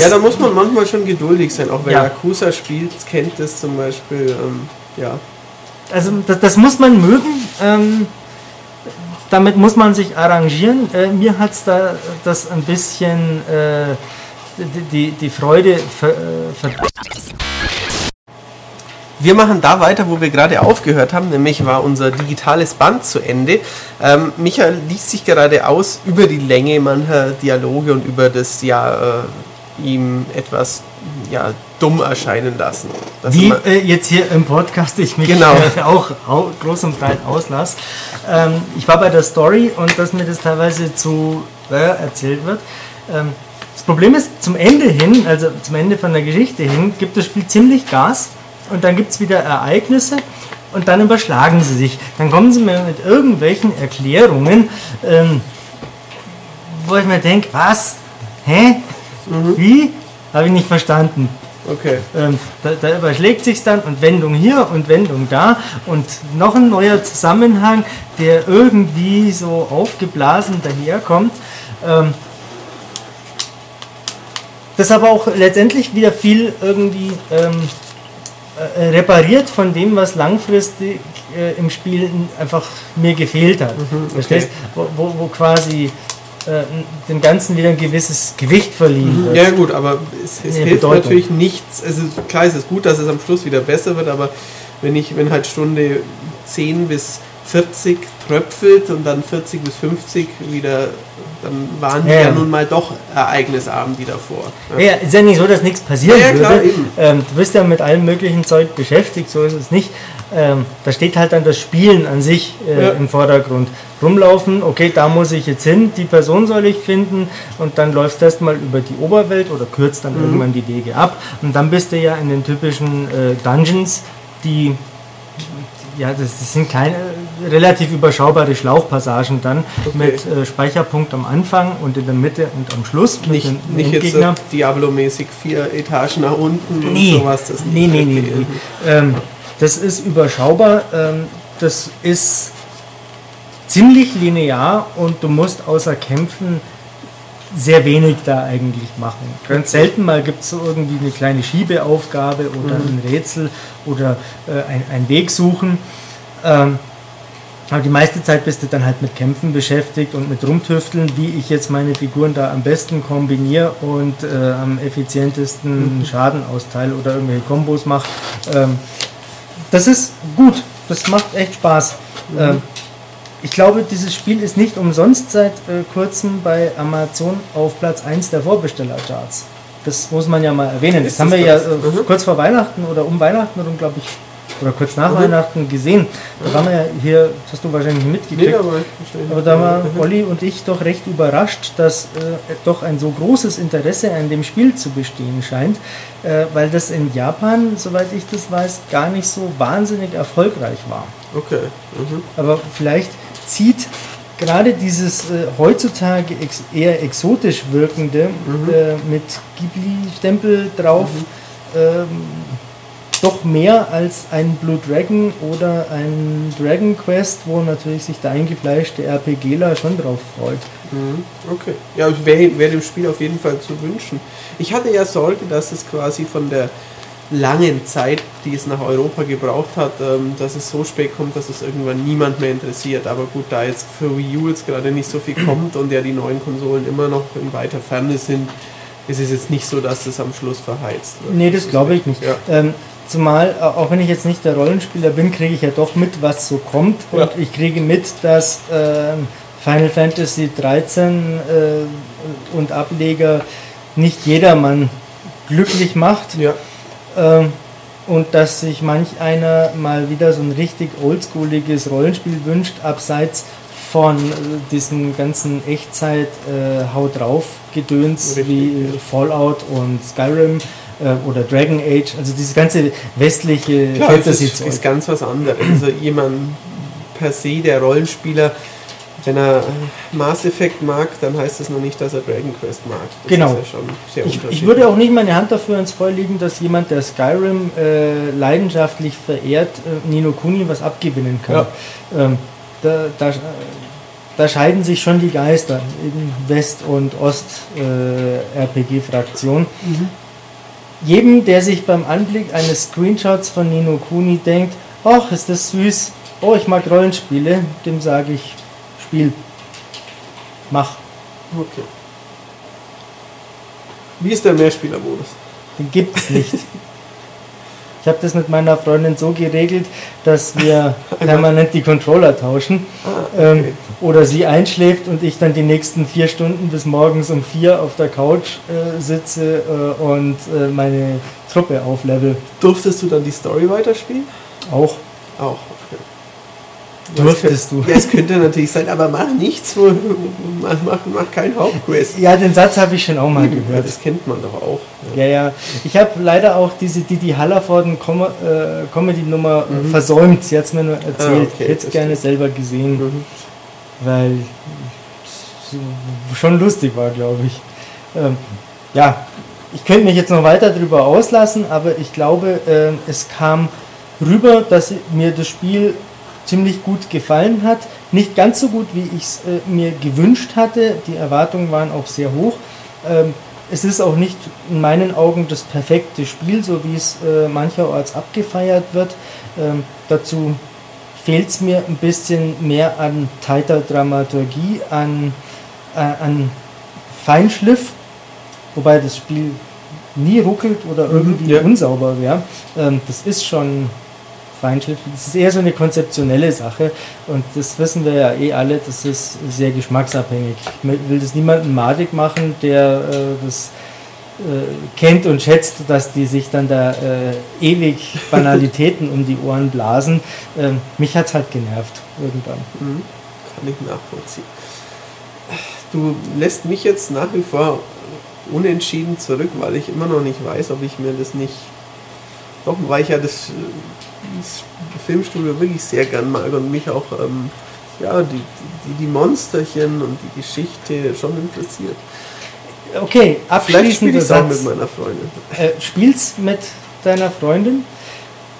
ja, da muss man manchmal schon geduldig sein. Auch wer Ja. Yakuza spielt, kennt das zum Beispiel. Ähm, ja. also das, das muss man mögen. Ähm, damit muss man sich arrangieren. Äh, mir hat es da das ein bisschen äh, die, die, die Freude ver, äh, ver Wir machen da weiter, wo wir gerade aufgehört haben, nämlich war unser digitales Band zu Ende. Ähm, Michael liest sich gerade aus über die Länge mancher Dialoge und über das ja äh, ihm etwas ja, dumm erscheinen lassen. Wie äh, jetzt hier im Podcast ich mich Genau. äh, auch au groß und breit auslasse. Ähm, ich war bei der Story und dass mir das teilweise zu äh, erzählt wird. Ähm, das Problem ist, zum Ende hin, also zum Ende von der Geschichte hin, gibt das Spiel ziemlich Gas und dann gibt es wieder Ereignisse und dann überschlagen sie sich. Dann kommen sie mir mit irgendwelchen Erklärungen, ähm, wo ich mir denke, was? Hä? Wie? Habe ich nicht verstanden. okay. Ähm, da, da überschlägt sich dann und Wendung hier und Wendung da und noch ein neuer Zusammenhang, der irgendwie so aufgeblasen daherkommt. Ähm, das aber auch letztendlich wieder viel irgendwie ähm, äh, repariert von dem, was langfristig äh, im Spiel einfach mir gefehlt hat. Verstehst? Wo, wo, wo quasi äh, dem Ganzen wieder ein gewisses Gewicht verliehen wird. Ja gut, aber es, es Nee, hilft Bedeutung. natürlich nichts. Also klar ist es gut, dass es am Schluss wieder besser wird, aber wenn ich, wenn halt Stunde 10 bis 40 tröpfelt und dann 40 bis 50 wieder, dann waren die Ja, ja, ja. nun mal doch ereignisarm die davor. Ja, ist ja nicht so, dass nichts passieren Ja, ja, klar, würde. eben. Ähm, du bist ja mit allem möglichen Zeug beschäftigt, so ist es nicht. Ähm, da steht halt dann das Spielen an sich äh, Ja. im Vordergrund. Rumlaufen, okay, da muss ich jetzt hin, die Person soll ich finden und dann läufst du erstmal über die Oberwelt oder kürzt Mhm. dann irgendwann die Wege ab und dann bist du ja in den typischen äh, Dungeons, die ja, das, das sind kleine, relativ überschaubare Schlauchpassagen dann Okay. mit äh, Speicherpunkt am Anfang und in der Mitte und am Schluss mit Nicht, den nicht jetzt Diablo-mäßig vier Etagen nach unten Nee, und sowas. Das nee, nee, nee, nee. Ähm, das ist überschaubar. Ähm, das ist ziemlich linear und du musst außer Kämpfen sehr wenig da eigentlich machen. Ganz selten mal gibt es so irgendwie eine kleine Schiebeaufgabe oder ein Rätsel oder äh, ein, ein Weg suchen. Ähm, aber die meiste Zeit bist du dann halt mit Kämpfen beschäftigt und mit Rumtüfteln, wie ich jetzt meine Figuren da am besten kombiniere und äh, am effizientesten Schaden austeile oder irgendwelche Kombos mache. Ähm, das ist gut, das macht echt Spaß. Ähm, ich glaube, dieses Spiel ist nicht umsonst seit äh, kurzem bei Amazon auf Platz 1 der Vorbestellercharts. Das muss man ja mal erwähnen. Das Ist haben das wir ja das? äh, Mhm. kurz vor Weihnachten oder um Weihnachten oder glaube ich oder kurz nach Mhm. Weihnachten gesehen. Da waren wir ja hier, das hast du wahrscheinlich nicht Nee, mitgekriegt. aber, Aber da waren Olli und ich doch recht überrascht, dass äh, doch ein so großes Interesse an dem Spiel zu bestehen scheint, äh, weil das in Japan, soweit ich das weiß, gar nicht so wahnsinnig erfolgreich war. Okay. Mhm. Aber vielleicht zieht gerade dieses äh, heutzutage ex eher exotisch wirkende Mhm. äh, mit Ghibli-Stempel drauf ähm, doch mehr als ein Blue Dragon oder ein Dragon Quest, wo natürlich sich der eingefleischte RPGler schon drauf freut. Mhm, Okay. Ja, wäre wär dem Spiel auf jeden Fall zu wünschen. Ich hatte ja Sorge, dass es quasi von der langen Zeit, die es nach Europa gebraucht hat, ähm, dass es so spät kommt, dass es irgendwann niemand mehr interessiert. Aber gut, da jetzt für Wii U jetzt gerade nicht so viel kommt und ja die neuen Konsolen immer noch in weiter Ferne sind, ist es jetzt nicht so, dass es am Schluss verheizt wird. Nee, das glaube ich nicht. Ja. Ähm, zumal, äh, auch wenn ich jetzt nicht der Rollenspieler bin, kriege ich ja doch mit, was so kommt. Und Ja. ich kriege mit, dass ähm, Final Fantasy 13 äh, und Ableger nicht jedermann glücklich macht. Ja, Ähm, und dass sich manch einer mal wieder so ein richtig oldschooliges Rollenspiel wünscht, abseits von äh, diesem ganzen Echtzeit äh, Haut drauf Gedöns Richtig, wie äh, Fallout und Skyrim äh, oder Dragon Age, also diese ganze westliche Klar, fantasy ist, ist ganz was anderes. Also jemand per se, der Rollenspieler, wenn er äh, Mass Effect mag, dann heißt das noch nicht, dass er Dragon Quest mag. Das Genau. Ist ja schon sehr Ich, ich würde auch nicht meine Hand dafür ins Feuer legen, dass jemand, der Skyrim äh, leidenschaftlich verehrt, äh, Nino Kuni was abgewinnen kann. Ähm, da, da, äh, da scheiden sich schon die Geister in West- und Ost-RPG-Fraktion. Mhm. Jedem, der sich beim Anblick eines Screenshots von Nino Kuni denkt, ach, ist das süß, oh, ich mag Rollenspiele, dem sage ich, Spiel, mach. Okay. Wie ist der Mehrspielermodus? Den gibt's nicht. Ich habe das mit meiner Freundin so geregelt, dass wir permanent die Controller tauschen. Ah, Ähm, oder sie einschläft und ich dann die nächsten vier Stunden bis morgens um vier auf der Couch äh, sitze äh, und äh, meine Truppe auflevel. Durftest du dann die Story weiterspielen? Auch. Auch. Durftest Ja, es du. Ja, es könnte natürlich sein, aber mach nichts, wo, mach, mach, mach kein Hauptquest. Ja, den Satz habe ich schon auch mal Ja, gehört. das kennt man doch auch. Ja, ja. Ich habe leider auch diese Didi Hallervorden Com äh, Comedy-Nummer äh, Mhm. versäumt. Sie hat es mir nur erzählt. Ah, okay, ich hätte es verstehe. gerne selber gesehen. Mhm. weil es schon lustig war, glaube ich. Ähm, ja, ich könnte mich jetzt noch weiter darüber auslassen, aber ich glaube, ähm, es kam rüber, dass mir das Spiel ziemlich gut gefallen hat. Nicht ganz so gut, wie ich es äh, mir gewünscht hatte. Die Erwartungen waren auch sehr hoch. Ähm, es ist auch nicht in meinen Augen das perfekte Spiel, so wie es äh, mancherorts abgefeiert wird. Ähm, dazu fehlt es mir ein bisschen mehr an tighter Dramaturgie, an, äh, an Feinschliff, wobei das Spiel nie ruckelt oder irgendwie ja. unsauber wäre. Ähm, das ist schon Feinschliff. Das ist eher so eine konzeptionelle Sache und das wissen wir ja eh alle, das ist sehr geschmacksabhängig. Ich will das niemandem madig machen, der äh, das äh, kennt und schätzt, dass die sich dann da äh, ewig Banalitäten um die Ohren blasen. Ähm, mich hat es halt genervt irgendwann. Mhm. Kann ich nachvollziehen. Du lässt mich jetzt nach wie vor unentschieden zurück, weil ich immer noch nicht weiß, ob ich mir das nicht. Doch, weil ich ja das, das Filmstudio wirklich sehr gern mag und mich auch ähm, ja, die, die, die Monsterchen und die Geschichte schon interessiert. Okay, Vielleicht spiele ich mit Satz. meiner Freundin. Äh, spiel's mit deiner Freundin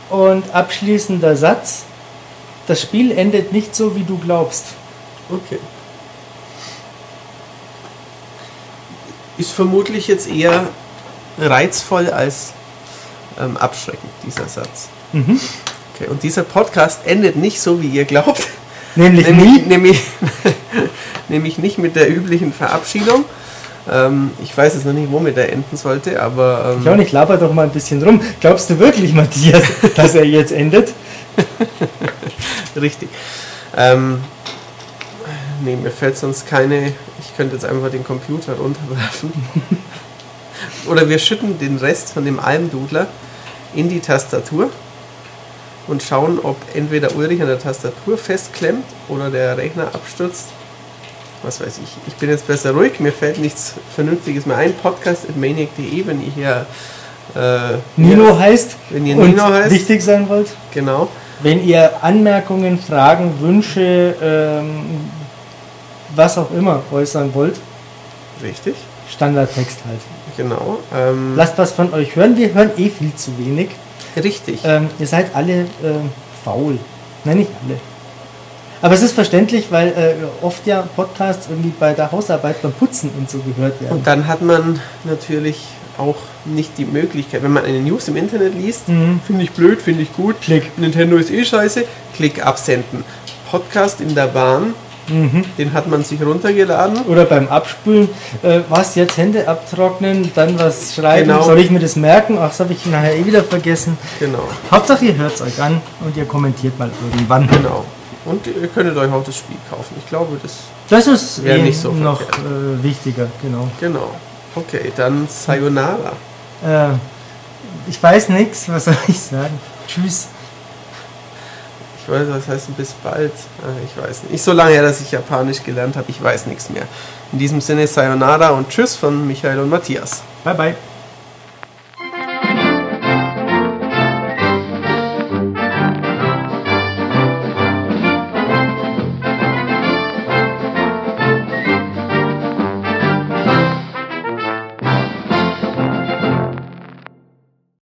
und abschließender Satz. Das Spiel endet nicht so, wie du glaubst. Okay. Ist vermutlich jetzt eher reizvoll als ähm, abschreckend, dieser Satz. Mhm. Okay, und dieser Podcast endet nicht so, wie ihr glaubt. Nämlich, Nämlich, nie. nämlich, nämlich nicht mit der üblichen Verabschiedung. Ähm, ich weiß jetzt noch nicht, womit er enden sollte, aber Ich auch ähm, nicht, laber doch mal ein bisschen rum. Glaubst du wirklich, Matthias, dass er jetzt endet? richtig. Ähm, nee, mir fällt sonst keine. Ich könnte jetzt einfach den Computer runterwerfen. Oder wir schütten den Rest von dem Almdudler in die Tastatur und schauen, ob entweder Ulrich an der Tastatur festklemmt oder der Rechner abstürzt. Was weiß ich. Ich bin jetzt besser ruhig, mir fällt nichts Vernünftiges mehr ein. Podcast at maniac.de, wenn ihr hier. Äh, Nino ja, heißt wenn ihr Nino heißt. wichtig sein wollt. Genau. Wenn ihr Anmerkungen, Fragen, Wünsche, ähm, was auch immer äußern wollt. Richtig, Standardtext halt. genau. Ähm, Lasst was von euch hören. Wir hören eh viel zu wenig. Richtig. Ähm, ihr seid alle äh, faul. Nein, nicht alle. Aber es ist verständlich, weil äh, oft ja Podcasts irgendwie bei der Hausarbeit beim Putzen und so gehört werden. Und dann hat man natürlich auch nicht die Möglichkeit, wenn man eine News im Internet liest, Mhm. finde ich blöd, finde ich gut, Klick. Nintendo ist eh scheiße, Klick absenden. Podcast in der Bahn, Mhm. den hat man sich runtergeladen. Oder beim Abspülen, äh, was jetzt Hände abtrocknen, dann was schreiben. Genau. Soll ich mir das merken? Ach, das habe ich nachher eh wieder vergessen. Genau, Hauptsache ihr hört es euch an und ihr kommentiert mal irgendwann. genau. Und ihr könntet euch auch das Spiel kaufen. Ich glaube, das. Das ist eh nicht so noch äh, wichtiger, genau. Genau. Okay, dann Sayonara. Äh, ich weiß nichts, was soll ich sagen? Tschüss. Ich weiß, was heißt bis bald? Ah, Ich weiß nicht. Ich so lange her, dass ich Japanisch gelernt habe, ich weiß nichts mehr. In diesem Sinne Sayonara und Tschüss von Michael und Matthias. Bye bye.